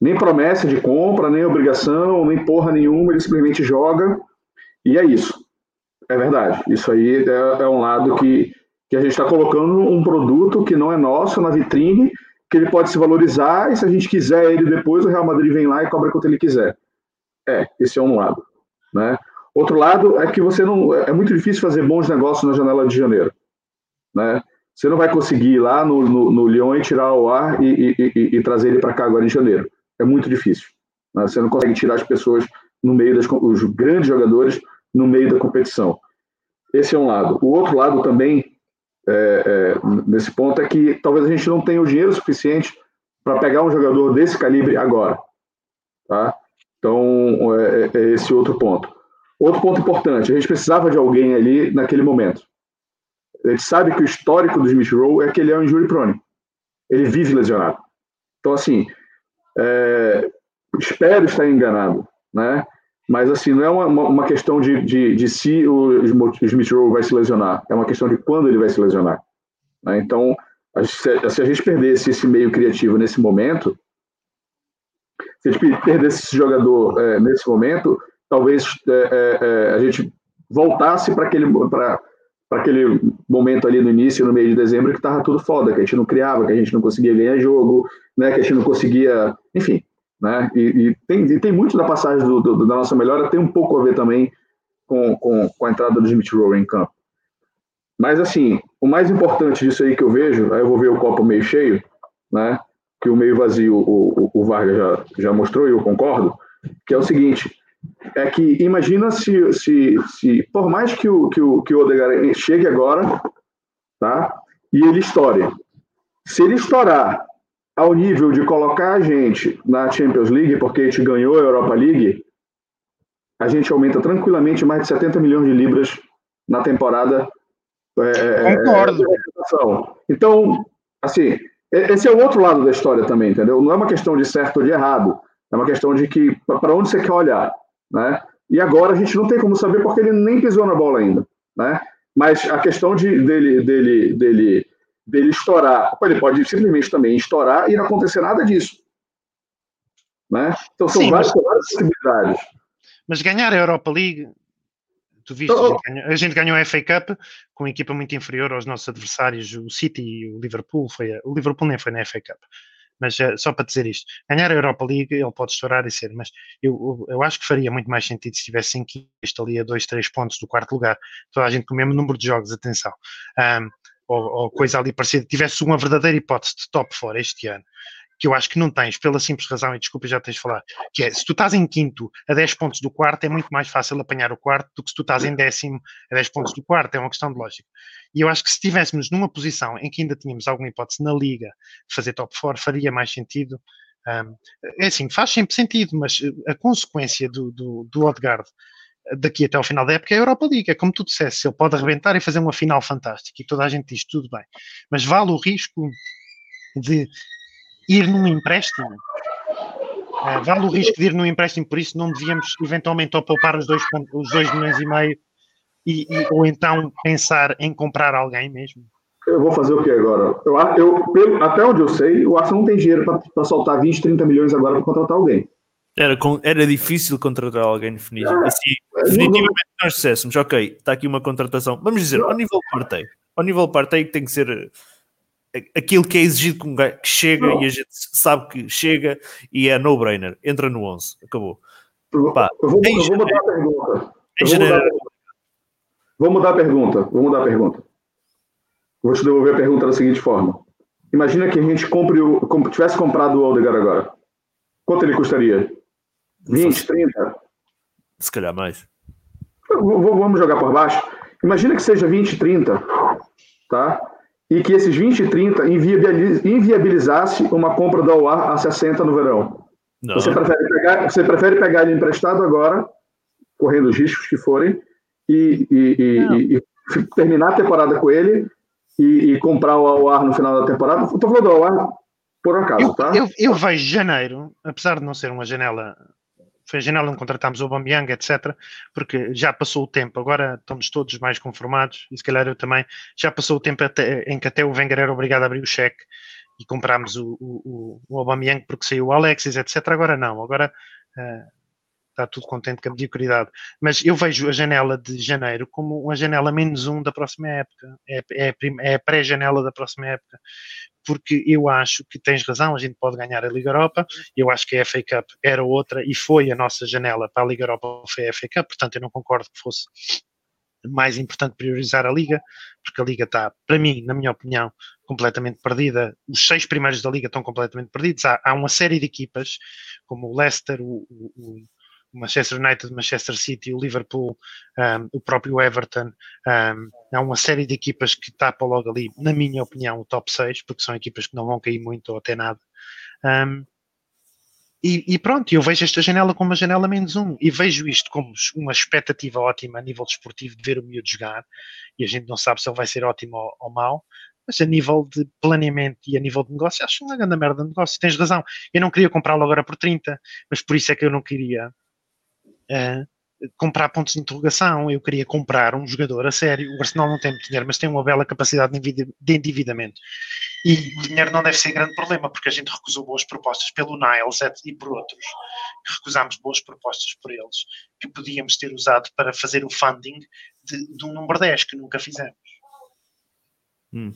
nem promessa de compra, nem obrigação, nem porra nenhuma, ele simplesmente joga e é isso. É verdade. Isso aí é, é um lado que, que a gente está colocando um produto que não é nosso na vitrine, que ele pode se valorizar e se a gente quiser ele depois, o Real Madrid vem lá e cobra quanto ele quiser. É, esse é um lado. Né? Outro lado é que você não. É muito difícil fazer bons negócios na janela de janeiro. Né? Você não vai conseguir ir lá no, no, no Lyon e tirar o ar e, e, e, e trazer ele para cá agora em janeiro. É muito difícil. Né? Você não consegue tirar as pessoas no meio das os grandes jogadores no meio da competição. Esse é um lado. O outro lado também, é, é, nesse ponto, é que talvez a gente não tenha o dinheiro suficiente para pegar um jogador desse calibre agora. Tá? Então, é, é, é esse outro ponto. Outro ponto importante, a gente precisava de alguém ali naquele momento. A gente sabe que o histórico do Smith Rowe é que ele é um injury prone. Ele vive lesionado. Então, assim, é, espero estar enganado, né? Mas, assim, não é uma, uma questão de, de, de se o Smith Rowe vai se lesionar, é uma questão de quando ele vai se lesionar. Né? Então, se, a gente perdesse esse meio criativo nesse momento, se a gente perdesse esse jogador é, nesse momento, talvez é, é, é a gente voltasse para aquele, aquele momento ali no início, no meio de dezembro, que estava tudo foda, que a gente não criava, que a gente não conseguia ganhar jogo, né, que a gente não conseguia, enfim, né, e, e tem, e tem muito da passagem do, do, da nossa melhora, tem um pouco a ver também com, com, com a entrada do Smith Rowe em campo. Mas, assim, o mais importante disso aí que eu vejo, aí eu vou ver o copo meio cheio, né, que o meio vazio o, o, o Vargas já, já mostrou, e eu concordo, que é o seguinte, é que imagina se, se, se por mais que o, que o, que o Odegaard chegue agora, tá? E ele estoure. Se ele estourar ao nível de colocar a gente na Champions League, porque a gente ganhou a Europa League, a gente aumenta tranquilamente mais de 70 milhões de libras na temporada. É, é Concordo. É, então, assim, esse é o outro lado da história também, entendeu? Não é uma questão de certo ou de errado, é uma questão de que para onde você quer olhar né? E agora a gente não tem como saber porque ele nem pisou na bola ainda, né? Mas a questão de, dele, dele, dele, dele estourar, ele pode simplesmente também estourar e não acontecer nada disso, né? Então são Sim, várias, mas, várias possibilidades. Mas ganhar a Europa League, tu viste, oh, a, gente ganhou, a gente ganhou a FA Cup com uma equipa muito inferior aos nossos adversários, o City e o Liverpool. Foi a, o Liverpool nem foi na FA Cup mas uh, só para dizer isto, ganhar a Europa League ele pode estourar e ser, mas eu, eu acho que faria muito mais sentido se tivesse isto ali a dois, três pontos do quarto lugar, toda a gente com o mesmo número de jogos, atenção, um, ou, ou, coisa ali parecida, tivesse uma verdadeira hipótese de top fora este ano, que eu acho que não tens, pela simples razão, e desculpa já tens de falar, que é, se tu estás em quinto a 10 pontos do quarto, é muito mais fácil apanhar o quarto do que se tu estás em décimo a 10 pontos do quarto, é uma questão de lógica. E eu acho que se estivéssemos numa posição em que ainda tínhamos alguma hipótese na liga de fazer top 4, faria mais sentido. Um, é assim, faz sempre sentido, mas a consequência do, do, do Odegaard daqui até ao final da época é a Europa League. É como tu disseste, ele pode arrebentar e fazer uma final fantástica e toda a gente diz tudo bem, mas vale o risco de ir num empréstimo. Uh, vale o risco de ir num empréstimo, por isso não devíamos eventualmente ou poupar os dois, os dois milhões e meio e, e, ou então pensar em comprar alguém mesmo. Eu vou fazer o que agora? Eu, eu, até onde eu sei, o Arsenal não tem dinheiro para soltar 20, 30 milhões agora para contratar alguém. Era, era difícil contratar alguém definitivo. É, assim, é, definitivamente não... nós dissessemos, ok, está aqui uma contratação. Vamos dizer, ao nível partei. Ao nível partei tem que ser aquilo que é exigido com um gajo que chega não. e a gente sabe que chega e é no-brainer, entra no 11, acabou. Pá, eu, vou, eu vou mudar a pergunta. Vou mudar, vou mudar a pergunta. Vou mudar a pergunta. Vou te devolver a pergunta da seguinte forma. Imagina que a gente compre o, tivesse comprado o Aldegar agora. Quanto ele custaria? 20, 30? Se calhar mais. Vamos jogar por baixo. Imagina que seja 20, 30, tá? E que esses 20 e 30 inviabilizasse uma compra do UAR a 60 no verão. Você prefere, pegar, você prefere pegar ele emprestado agora, correndo os riscos que forem, e, e, e, e terminar a temporada com ele e, comprar o UAR no final da temporada? Estou falando do UAR por acaso, eu, tá? Eu, eu vejo janeiro, apesar de não ser uma janela foi a janela onde contratámos o Aubameyang, etc. Porque já passou o tempo, agora estamos todos mais conformados, e se calhar eu também, já passou o tempo até, em que até o Wenger era obrigado a abrir o cheque e comprámos o, o, o Aubameyang porque saiu o Alexis, etc. Agora não, agora uh, está tudo contente com a mediocridade. Mas eu vejo a janela de janeiro como uma janela menos um da próxima época. É, é, é a pré-janela da próxima época. Porque eu acho que tens razão, a gente pode ganhar a Liga Europa. Eu acho que a FA Cup era outra e foi a nossa janela para a Liga Europa, foi a FA Cup. Portanto, eu não concordo que fosse mais importante priorizar a Liga, porque a Liga está, para mim, na minha opinião, completamente perdida. Os seis primeiros da Liga estão completamente perdidos. Há, há uma série de equipas, como o Leicester, o, o, Manchester United, Manchester City, o Liverpool, um, o próprio Everton. Um, há uma série de equipas que tapam logo ali, na minha opinião, o top 6, porque são equipas que não vão cair muito ou até nada. Um, e, e, pronto, eu vejo esta janela como uma janela menos um e vejo isto como uma expectativa ótima a nível desportivo de ver o miúdo jogar e a gente não sabe se ele vai ser ótimo ou, ou mau, mas a nível de planeamento e a nível de negócio, acho uma grande merda de negócio. Tens razão, eu não queria comprá-lo agora por 30, mas por isso é que eu não queria uh, comprar pontos de interrogação. Eu queria comprar um jogador a sério. O Arsenal não tem muito dinheiro, mas tem uma bela capacidade de endividamento. E o dinheiro não deve ser grande problema, porque a gente recusou boas propostas pelo Niles e por outros. Recusámos boas propostas por eles, que podíamos ter usado para fazer o funding de, de um número 10, que nunca fizemos. Hum.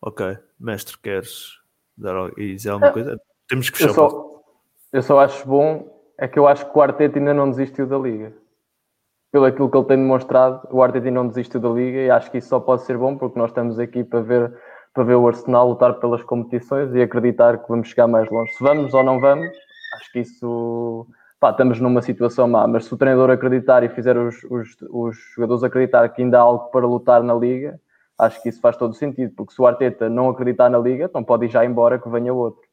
Ok. Mestre, queres dar dizer alguma coisa? Temos que fechar. Eu só, eu só acho bom é que eu acho que o Arteta ainda não desistiu da Liga. Pelo aquilo que ele tem demonstrado, o Arteta ainda não desistiu da Liga e acho que isso só pode ser bom porque nós estamos aqui para ver, para ver o Arsenal lutar pelas competições e acreditar que vamos chegar mais longe. Se vamos ou não vamos, acho que isso... Pá, estamos numa situação má, mas se o treinador acreditar e fizer os, os, os jogadores acreditar que ainda há algo para lutar na Liga, acho que isso faz todo sentido, porque se o Arteta não acreditar na Liga, então pode ir já embora que venha outro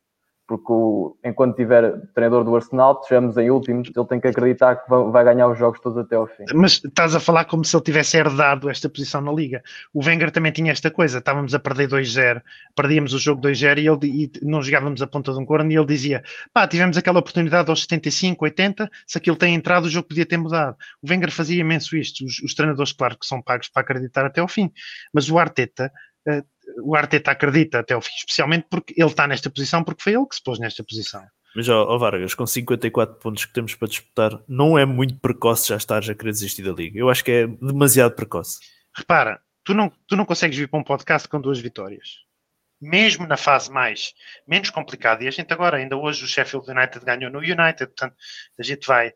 porque o, enquanto tiver treinador do Arsenal, estejamos em últimos, ele tem que acreditar que vai ganhar os jogos todos até ao fim. Mas estás a falar como se ele tivesse herdado esta posição na Liga. O Wenger também tinha esta coisa, estávamos a perder 2-0, perdíamos o jogo 2-0 e, ele, e não jogávamos a ponta de um corno e ele dizia, pá, tivemos aquela oportunidade aos 75, 80, se aquilo tem entrado o jogo podia ter mudado. O Wenger fazia imenso isto, os, os treinadores claro que são pagos para acreditar até ao fim, mas o Arteta uh, o Arteta acredita até o fim, especialmente porque ele está nesta posição, porque foi ele que se pôs nesta posição. Mas, ó, ó, Vargas, com 54 pontos que temos para disputar, não é muito precoce já estares a querer desistir da Liga. Eu acho que é demasiado precoce. Repara, tu não, tu não consegues vir para um podcast com duas vitórias. Mesmo na fase mais, menos complicada, e a gente agora, ainda hoje, o Sheffield United ganhou no United, portanto, a gente vai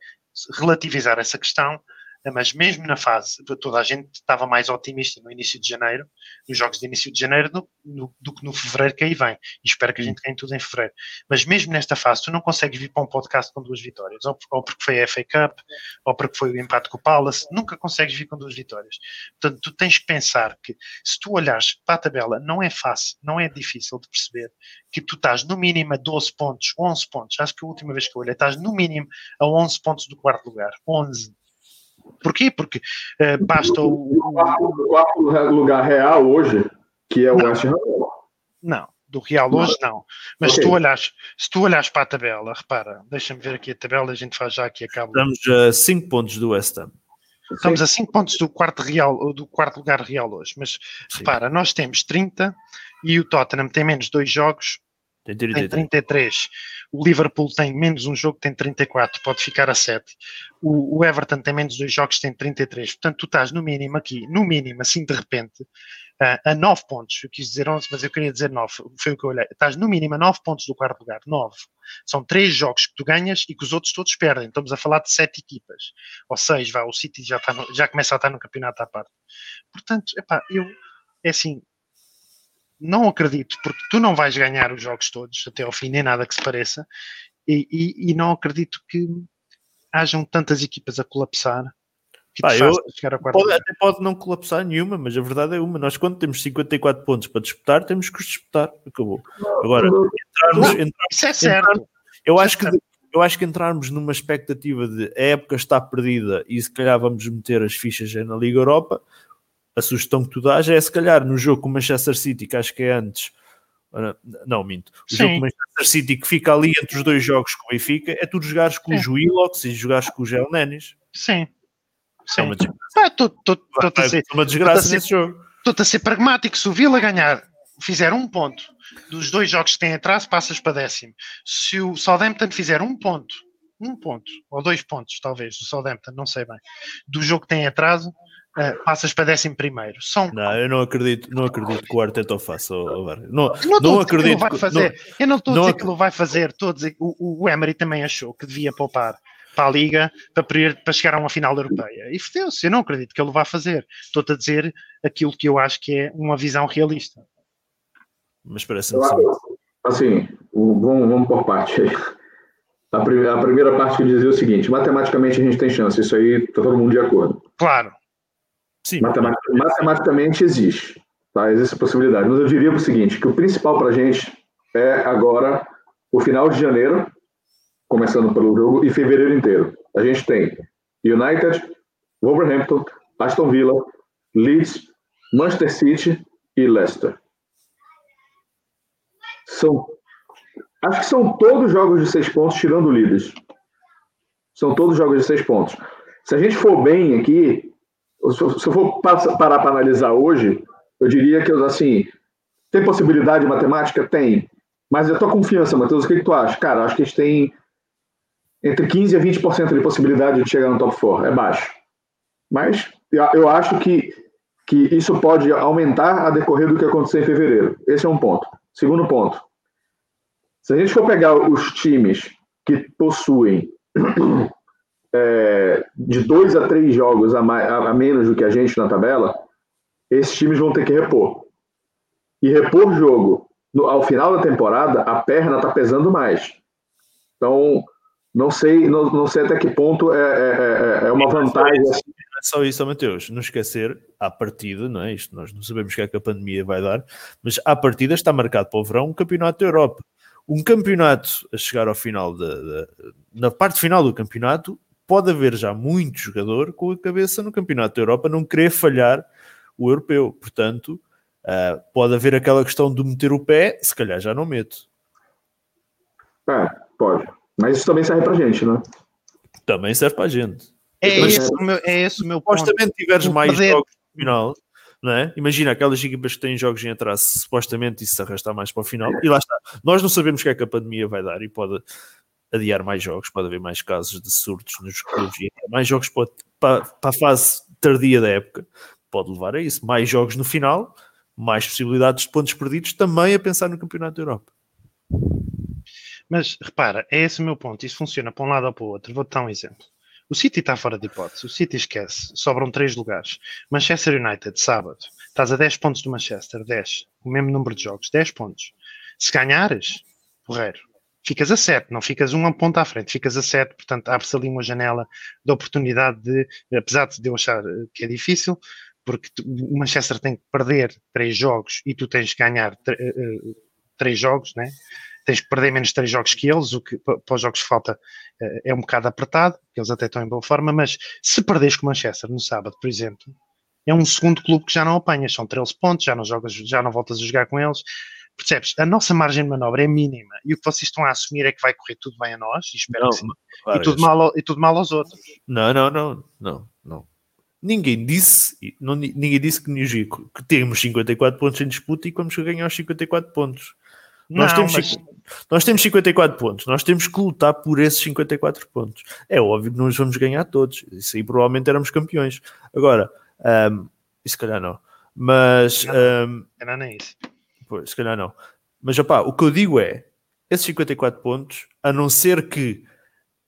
relativizar essa questão, mas mesmo na fase, toda a gente estava mais otimista no início de janeiro, nos jogos de início de janeiro, do, no, do que no fevereiro que aí vem. E espero que a gente ganhe tudo em fevereiro. Mas mesmo nesta fase, tu não consegues vir para um podcast com duas vitórias, ou, ou porque foi a FA Cup, ou porque foi o empate com o Palace, nunca consegues vir com duas vitórias. Portanto, tu tens que pensar que se tu olhares para a tabela, não é fácil, não é difícil de perceber que tu estás no mínimo a 12 pontos, 11 pontos. Acho que a última vez que eu olhei, estás no mínimo a 11 pontos do quarto lugar. 11 Porquê? Porque uh, basta o. O quarto lugar real hoje, que é o West Ham. Não, do Real hoje não. Mas okay. se, tu olhas, se tu olhas para a tabela, repara, deixa-me ver aqui a tabela, a gente faz já aqui a cabo. Estamos a 5 pontos do West Ham. Estamos Sim. a 5 pontos do quarto, real, do quarto lugar real hoje. Mas Sim. repara, nós temos 30 e o Tottenham tem menos dois jogos, tem 33. Tem 33. O Liverpool tem menos um jogo, tem 34, pode ficar a 7. O, o, Everton tem menos dois jogos, tem 33. Portanto, tu estás no mínimo aqui, no mínimo, assim de repente, a 9 pontos. Eu quis dizer 11, mas eu queria dizer 9. Foi o que eu olhei. Estás no mínimo a 9 pontos do quarto lugar. 9. São 3 jogos que tu ganhas e que os outros todos perdem. Estamos a falar de 7 equipas. Ou 6, vá, o City já, está no, já começa a estar no campeonato à parte. Portanto, epá, eu, é assim, não acredito, porque tu não vais ganhar os jogos todos até ao fim, nem nada que se pareça, e, e, e não acredito que hajam tantas equipas a colapsar que ah, eu, chegar a pode, até pode não colapsar nenhuma, mas a verdade é uma. Nós, quando temos 54 pontos para disputar, temos que os disputar. Acabou. Agora, entrarmos. Entrarmos isso é certo. eu, isso acho é que, eu acho que entrarmos numa expectativa de a época está perdida e se calhar vamos meter as fichas na Liga Europa, a sugestão que tu dás é se calhar no jogo com o Manchester City, que acho que é antes, Não, minto. O Sim. jogo com o Manchester City que fica ali entre os dois jogos com o Benfica é tu jogares com os Sim. Willox e jogares com o Gel Nenis. Sim. É Sim. uma desgraça. Ah, Estou-te Vai a ser, ser uma desgraça ser- nesse jogo. tô-te a ser pragmático. Se o Vila ganhar, fizer um ponto dos dois jogos que têm atraso, passas para décimo. Se o Southampton fizer um ponto, um ponto, ou dois pontos, talvez, do Southampton, não sei bem, do jogo que tem atraso, eh, passas para décimo primeiro. São Não, eu não acredito, não acredito que o Arteta o faça. Vargas. Não, Eu não, estou a não dizer que ele acredito. vai fazer. eu não estou a não dizer que ele vai fazer. Estou a dizer que o, o Emery também achou que devia poupar para a Liga para, para chegar a uma final europeia. E fodeu-se. Eu não acredito que ele vá fazer. Estou-te a dizer aquilo que eu acho que é uma visão realista. Mas parece-me Assim, o- vamos, vamos por parte aí. A, pri- a primeira parte que dizia o seguinte: matematicamente a gente tem chance, isso aí está todo mundo de acordo. Claro. Sim, Matematic- matematicamente existe, tá? existe a possibilidade. Mas eu diria o seguinte: que o principal para a gente é agora o final de janeiro, começando pelo jogo, e fevereiro inteiro. A gente tem United, Wolverhampton, Aston Villa, Leeds, Manchester City e Leicester. São, acho que são todos jogos de seis pontos, tirando o Leeds. São todos jogos de seis pontos. Se a gente for bem aqui, se eu se eu for parar para analisar hoje, eu diria que, assim, tem possibilidade matemática? Tem. Mas a tua confiança, Matheus, o que, que tu acha? Cara, acho que gente tem entre 15% a 20% de possibilidade de chegar no top 4. É baixo. Mas eu acho que, que isso pode aumentar a decorrer do que acontecer em fevereiro. Esse é um ponto. Segundo ponto. Se a gente for pegar os times que possuem é, de dois a três jogos a, mais, a, menos do que a gente na tabela, esses times vão ter que repor. E repor jogo no- ao final da temporada, a perna está pesando mais. Então, não sei, não, não sei até que ponto é, é, é- é uma vantagem. assim. É só isso, Mateus. Não esquecer, à partida, não é? Isto nós não sabemos o que é que a pandemia vai dar, mas à partida está marcado para o verão um campeonato da Europa. Um campeonato a chegar ao final da, da- na parte final do campeonato, pode haver já muito jogador com a cabeça no campeonato da Europa não querer falhar o europeu. Portanto, ah, pode haver aquela questão de meter o pé, se calhar já não meto. É, pode. Mas isso também serve pra gente, né? Também serve para a gente. É, Mas- esse, o meu, é esse o meu ponto. supostamente tiveres Vou mais perder. jogos no final, não é? Imagina aquelas equipas que têm jogos em atraso, supostamente isso se arrastar mais para o final, e lá está. Nós não sabemos o que é que a pandemia vai dar e pode adiar mais jogos, pode haver mais casos de surtos nos clubes e mais jogos pode, para, para a fase tardia da época, pode levar a isso. Mais jogos no final, mais possibilidades de pontos perdidos, também a pensar no Campeonato da Europa. Mas repara, é esse o meu ponto. Isso funciona para um lado ou para o outro. Vou-te dar um exemplo. O City está fora de hipótese. O City esquece. Sobram três lugares. Manchester United, sábado. Estás a 10 pontos do Manchester. 10. O mesmo número de jogos. 10 pontos. Se ganhares, porreiro. Ficas a 7. Não ficas um ponto à frente. Ficas a 7. Portanto, abre-se ali uma janela de oportunidade de, apesar de eu achar eh, que é difícil, porque o Manchester tem que perder três jogos e tu tens que ganhar tre- eh, eh, jogos, né? tens que perder menos três jogos que eles, o que pa- para os jogos que falta é um bocado apertado, eles até estão em boa forma, mas se perderes com o Manchester no sábado, por exemplo, é um segundo clube que já não apanhas, são 13 pontos, já não jogas, já não voltas a jogar com eles. Percebes? A nossa margem de manobra é mínima e o que vocês estão a assumir é que vai correr tudo bem a nós, e espero Não, que sim, e Vargas. tudo, mal, ao- e tudo mal aos outros. Não, não, não, não, não. Ninguém disse, não, ninguém disse que, nos- que temos 54 pontos em disputa e que vamos ganhar os 54 pontos. Nós, Não, temos, mas- nós temos 54 pontos, nós temos que lutar por esses 54 pontos. É óbvio que nós vamos ganhar todos, isso aí provavelmente éramos campeões. Agora, e se calhar não, mas Não. ahm, Não, não é isso. Pois, se calhar não. Mas, opá, o que eu digo é, esses 54 pontos, a não ser que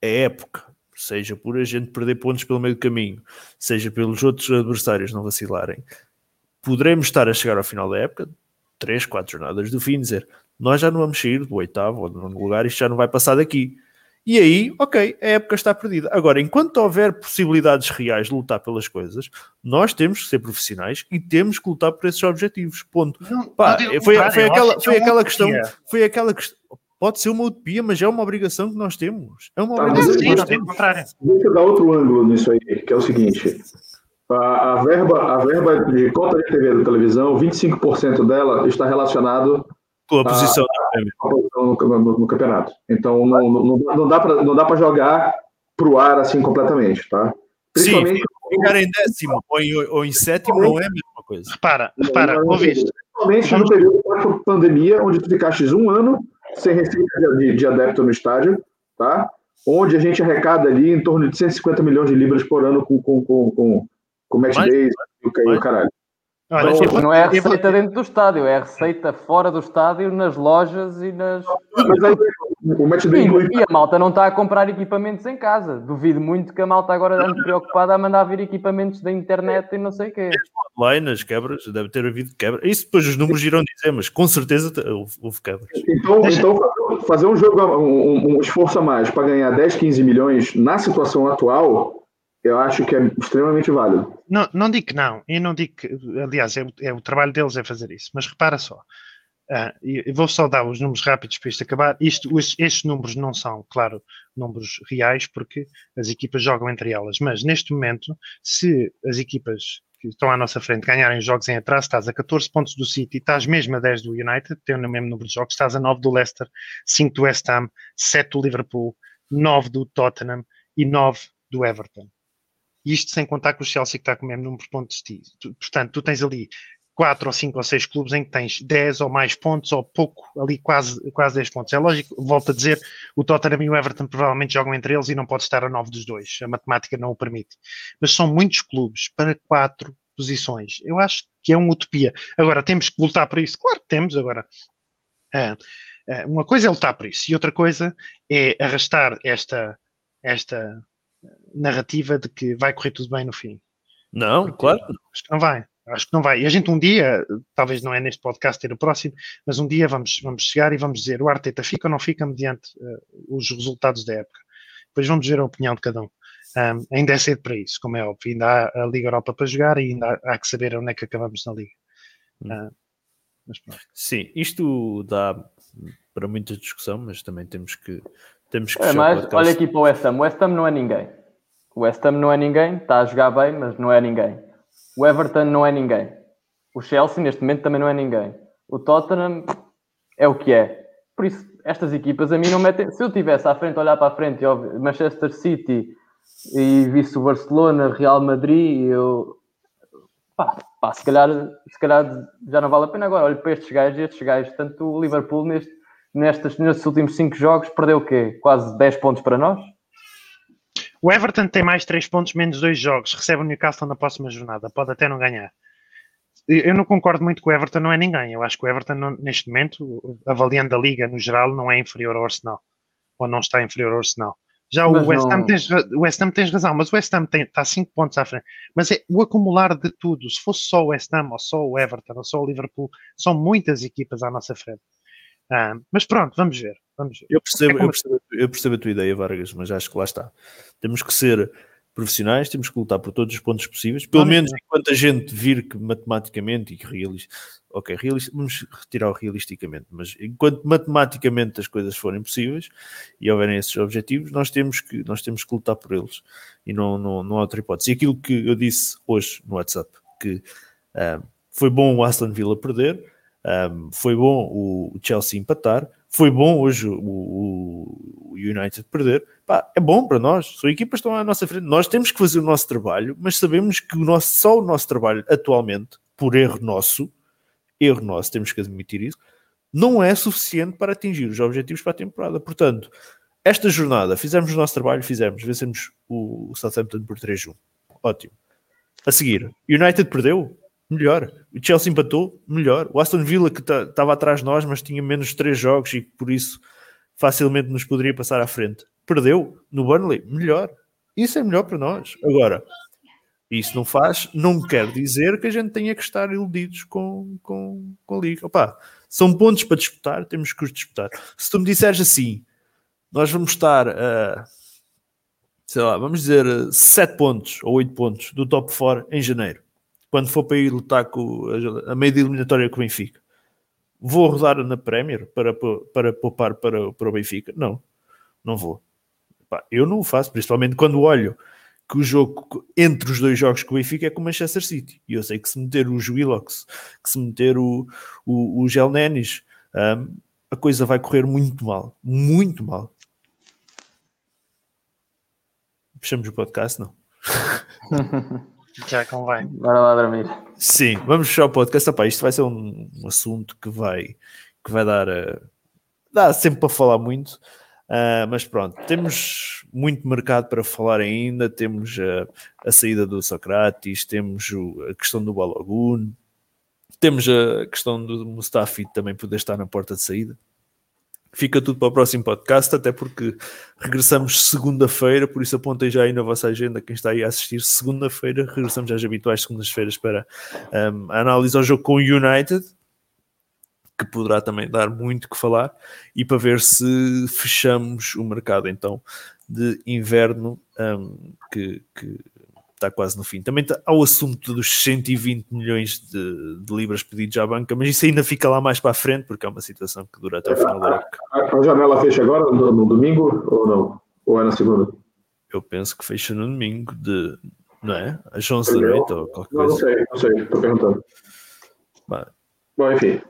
a época, seja por a gente perder pontos pelo meio do caminho, seja pelos outros adversários não vacilarem, poderemos estar a chegar ao final da época, 3, 4 jornadas do fim, dizer, nós já não vamos sair do oitavo ou do nono lugar, isto já não vai passar daqui. E aí, ok, a época está perdida. Agora, enquanto houver possibilidades reais de lutar pelas coisas, nós temos que ser profissionais e temos que lutar por esses objetivos. Ponto. Não, Pá, não foi, contrário, foi eu aquela, foi é aquela questão, foi aquela questão. Pode ser uma utopia, mas é uma obrigação que nós temos. É uma Tá, obrigação que nós temos. contrário. Deixa eu dar outro ângulo nisso aí, que é o seguinte. A, a verba, a verba de cota de TV da televisão, 25% dela está relacionado a posição da Premier. a posição no, no- no campeonato. Então não, não, não dá pra- não dá para jogar pro ar assim completamente, tá? Principalmente, Ficar em décimo ou em, ou em sétimo não é a mesma coisa. Repara, repara, não- ouviste? principalmente no período da pandemia, onde tu ficaste um ano sem receita de, de adepto no estádio, tá? Onde a gente arrecada ali em torno de 150 milhões de libras por ano com, com, com, com, com match days e o, e caralho. Olha, Não, Não é a receita dentro do estádio, é a receita fora do estádio, nas lojas e nas. Mas aí, o match day inclui E, a malta não está a comprar equipamentos em casa. Duvido muito que a malta agora ande preocupada a mandar vir equipamentos da internet e não sei o quê. Online, as quebras, deve ter havido quebras. Isso depois os números irão dizer, mas com certeza te- houve, quebras. Então, então fazer- um jogo, um, um- um esforço a mais para ganhar 10, 15 milhões na situação atual, eu acho que é extremamente válido. Não, não digo que não, eu não digo que, aliás, é, é o trabalho deles é fazer isso, mas repara só, ah, e- eu vou só dar os números rápidos para isto acabar. Isto, os- estes números não são, claro, números reais, porque as equipas jogam entre elas, mas neste momento, se as equipas que estão à nossa frente ganharem jogos em atraso, estás a 14 pontos do City, estás mesmo a 10 do United, tem o mesmo número de jogos, estás a 9 do Leicester, 5 do West Ham, 7 do Liverpool, 9 do Tottenham e 9 do Everton. Isto sem contar que o Chelsea que está com o mesmo número de pontos de ti. Tu- Portanto, tu tens ali 4 ou 5 ou 6 clubes em que tens 10 ou mais pontos ou pouco, ali quase, quase 10 pontos. É lógico, volto a dizer, o Tottenham e o Everton provavelmente jogam entre eles e não pode estar a 9 dos dois. A matemática não o permite. Mas são muitos clubes para 4 posições. Eu acho que é uma utopia. Agora, temos que lutar por isso? Claro que temos. Agora, ah, ah, uma coisa é lutar por isso e outra coisa é arrastar esta, esta narrativa de que vai correr tudo bem no fim. Não, Porque claro. Acho que não vai. Acho que não vai. E a gente um dia, talvez não é neste podcast ter o próximo, mas um dia vamos, vamos chegar e vamos dizer o Arteta fica ou não fica mediante uh, os resultados da época. Depois vamos ver a opinião de cada um. Um, ainda é cedo para isso, como é óbvio. Ainda há a Liga Europa para jogar e ainda há, há que saber onde é que acabamos na Liga. Uh, mas pronto. Sim, isto dá para muita discussão, mas também temos que temos que É, mas olha aqui para o West Ham. O West Ham não é ninguém. O West Ham não é ninguém, está a jogar bem, mas não é ninguém. O Everton não é ninguém. O Chelsea, neste momento, também não é ninguém. O Tottenham é o que é. Por isso, estas equipas a mim não metem. Se eu tivesse à frente, olhar para a frente, e Manchester City e visse o Barcelona, Real Madrid, eu. Pá, pá, se, calhar, se calhar já não vale a pena agora. Olho para estes gajos e estes gajos. Tanto o Liverpool, neste, nestes, nestes últimos 5 jogos, perdeu o quê? Quase 10 pontos para nós? O Everton tem mais 3 pontos, menos 2 jogos. Recebe o Newcastle na próxima jornada. Pode até não ganhar. Eu não concordo muito que o Everton não é ninguém. Eu acho que o Everton, não- neste momento, avaliando a liga no geral, não é inferior ao Arsenal. Ou não está inferior ao Arsenal. Já o West, Ham não- tens, o West Ham tens razão, mas o West Ham tem, está 5 pontos à frente. Mas é o acumular de tudo. Se fosse só o West Ham, ou só o Everton, ou só o Liverpool, são muitas equipas à nossa frente. Ah, mas pronto, vamos ver. Vamos ver. Eu percebo, É como- eu, percebo, eu percebo a tua ideia, Vargas, mas acho que lá está. Temos que ser profissionais, temos que lutar por todos os pontos possíveis, pelo Não, menos não. enquanto a gente vir que matematicamente e que realista, ok, vamos retirar o realisticamente, mas enquanto matematicamente as coisas forem possíveis e houverem esses objetivos, nós temos que, nós temos que lutar por eles e não, não, não há outra hipótese. E aquilo que eu disse hoje no WhatsApp, que ah, foi bom o Aston Villa perder, um, foi bom o Chelsea empatar, foi bom hoje o, o- United perder. Pá, é bom para nós, são equipas que estão à nossa frente. Nós temos que fazer o nosso trabalho, mas sabemos que o nosso, só o nosso trabalho atualmente, por erro nosso, erro nosso, temos que admitir isso, não é suficiente para atingir os objetivos para a temporada. Portanto, esta jornada fizemos o nosso trabalho, fizemos, vencemos o Southampton por 3-1. Ótimo. A seguir, United perdeu, melhor. O Chelsea empatou, melhor. O Aston Villa, que estava atrás de nós, mas tinha menos 3 jogos e por isso facilmente nos poderia passar à frente, perdeu no Burnley, melhor. Isso é melhor para nós. Agora, isso não faz, não quer dizer que a gente tenha que estar iludidos com, com, com a Liga. Opa, são pontos para disputar, temos que os disputar. Se tu me disseres assim, nós vamos estar a, sei lá, vamos dizer 7 pontos ou 8 pontos do top 4 em janeiro, quando for para ir lutar com a, a meio de eliminatória com o Benfica. Vou rodar na Premier para, para poupar para, para o Benfica? Não, não vou. Eu não o faço, principalmente quando olho que o jogo entre os dois jogos com o Benfica é com o Manchester City. E eu sei que se meter o Willox, que se meter o, o, o Gel Nenis, um, a coisa vai correr muito mal, muito mal. Fechamos o podcast, não? Já convém. Bora lá dormir. Sim, vamos fechar o podcast. Epá, isto vai ser um, um assunto que vai, que vai dar, uh, dá sempre para falar muito. Uh, mas pronto, temos muito mercado para falar ainda. Temos uh, a saída do Socrates, temos o, a questão do Balogun, temos a questão do Mustafi também poder estar na porta de saída. Fica tudo para o próximo podcast, até porque regressamos segunda-feira, por isso apontem já aí na vossa agenda, quem está aí a assistir, segunda-feira, regressamos às habituais segundas-feiras para um, a análise ao jogo com o United, que poderá também dar muito que falar, e para ver se fechamos o mercado então de inverno, um, que, que está quase no fim. Também está, há o assunto dos 120 milhões de, de, libras pedidos à banca, mas isso ainda fica lá mais para a frente, porque é uma situação que dura até o final da época. A, janela fecha agora, no, no, domingo, ou não? Ou é na segunda? Eu penso que fecha no domingo, de, não é? Às 11 da noite ou qualquer não, coisa. Não sei, não sei, estou perguntando. Bah. Bom, enfim.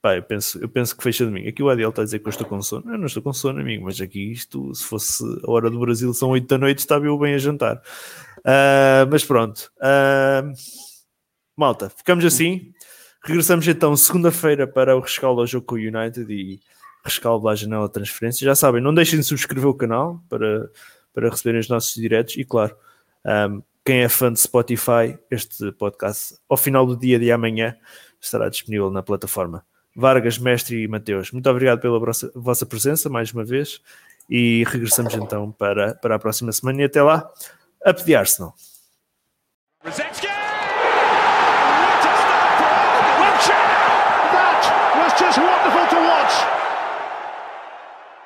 Pá, eu penso, eu penso que fecha domingo. Aqui o Adiel está a dizer que eu estou com sono. Eu não estou com sono, amigo, mas aqui isto, se fosse a hora do Brasil, são 8 da noite, estava eu bem a jantar. Uh, mas pronto. Uh, malta, ficamos assim. Regressamos então segunda-feira para o rescaldo ao jogo com o United e rescaldo à janela de transferência. Já sabem, não deixem de subscrever o canal para, para receberem os nossos diretos e, claro, um, quem é fã de Spotify, este podcast, ao final do dia de amanhã, estará disponível na plataforma. Vargas, Mestre e Mateus, muito obrigado pela vossa presença mais uma vez e regressamos então para, para a próxima semana e até lá, a pedir Arsenal. Rosecki!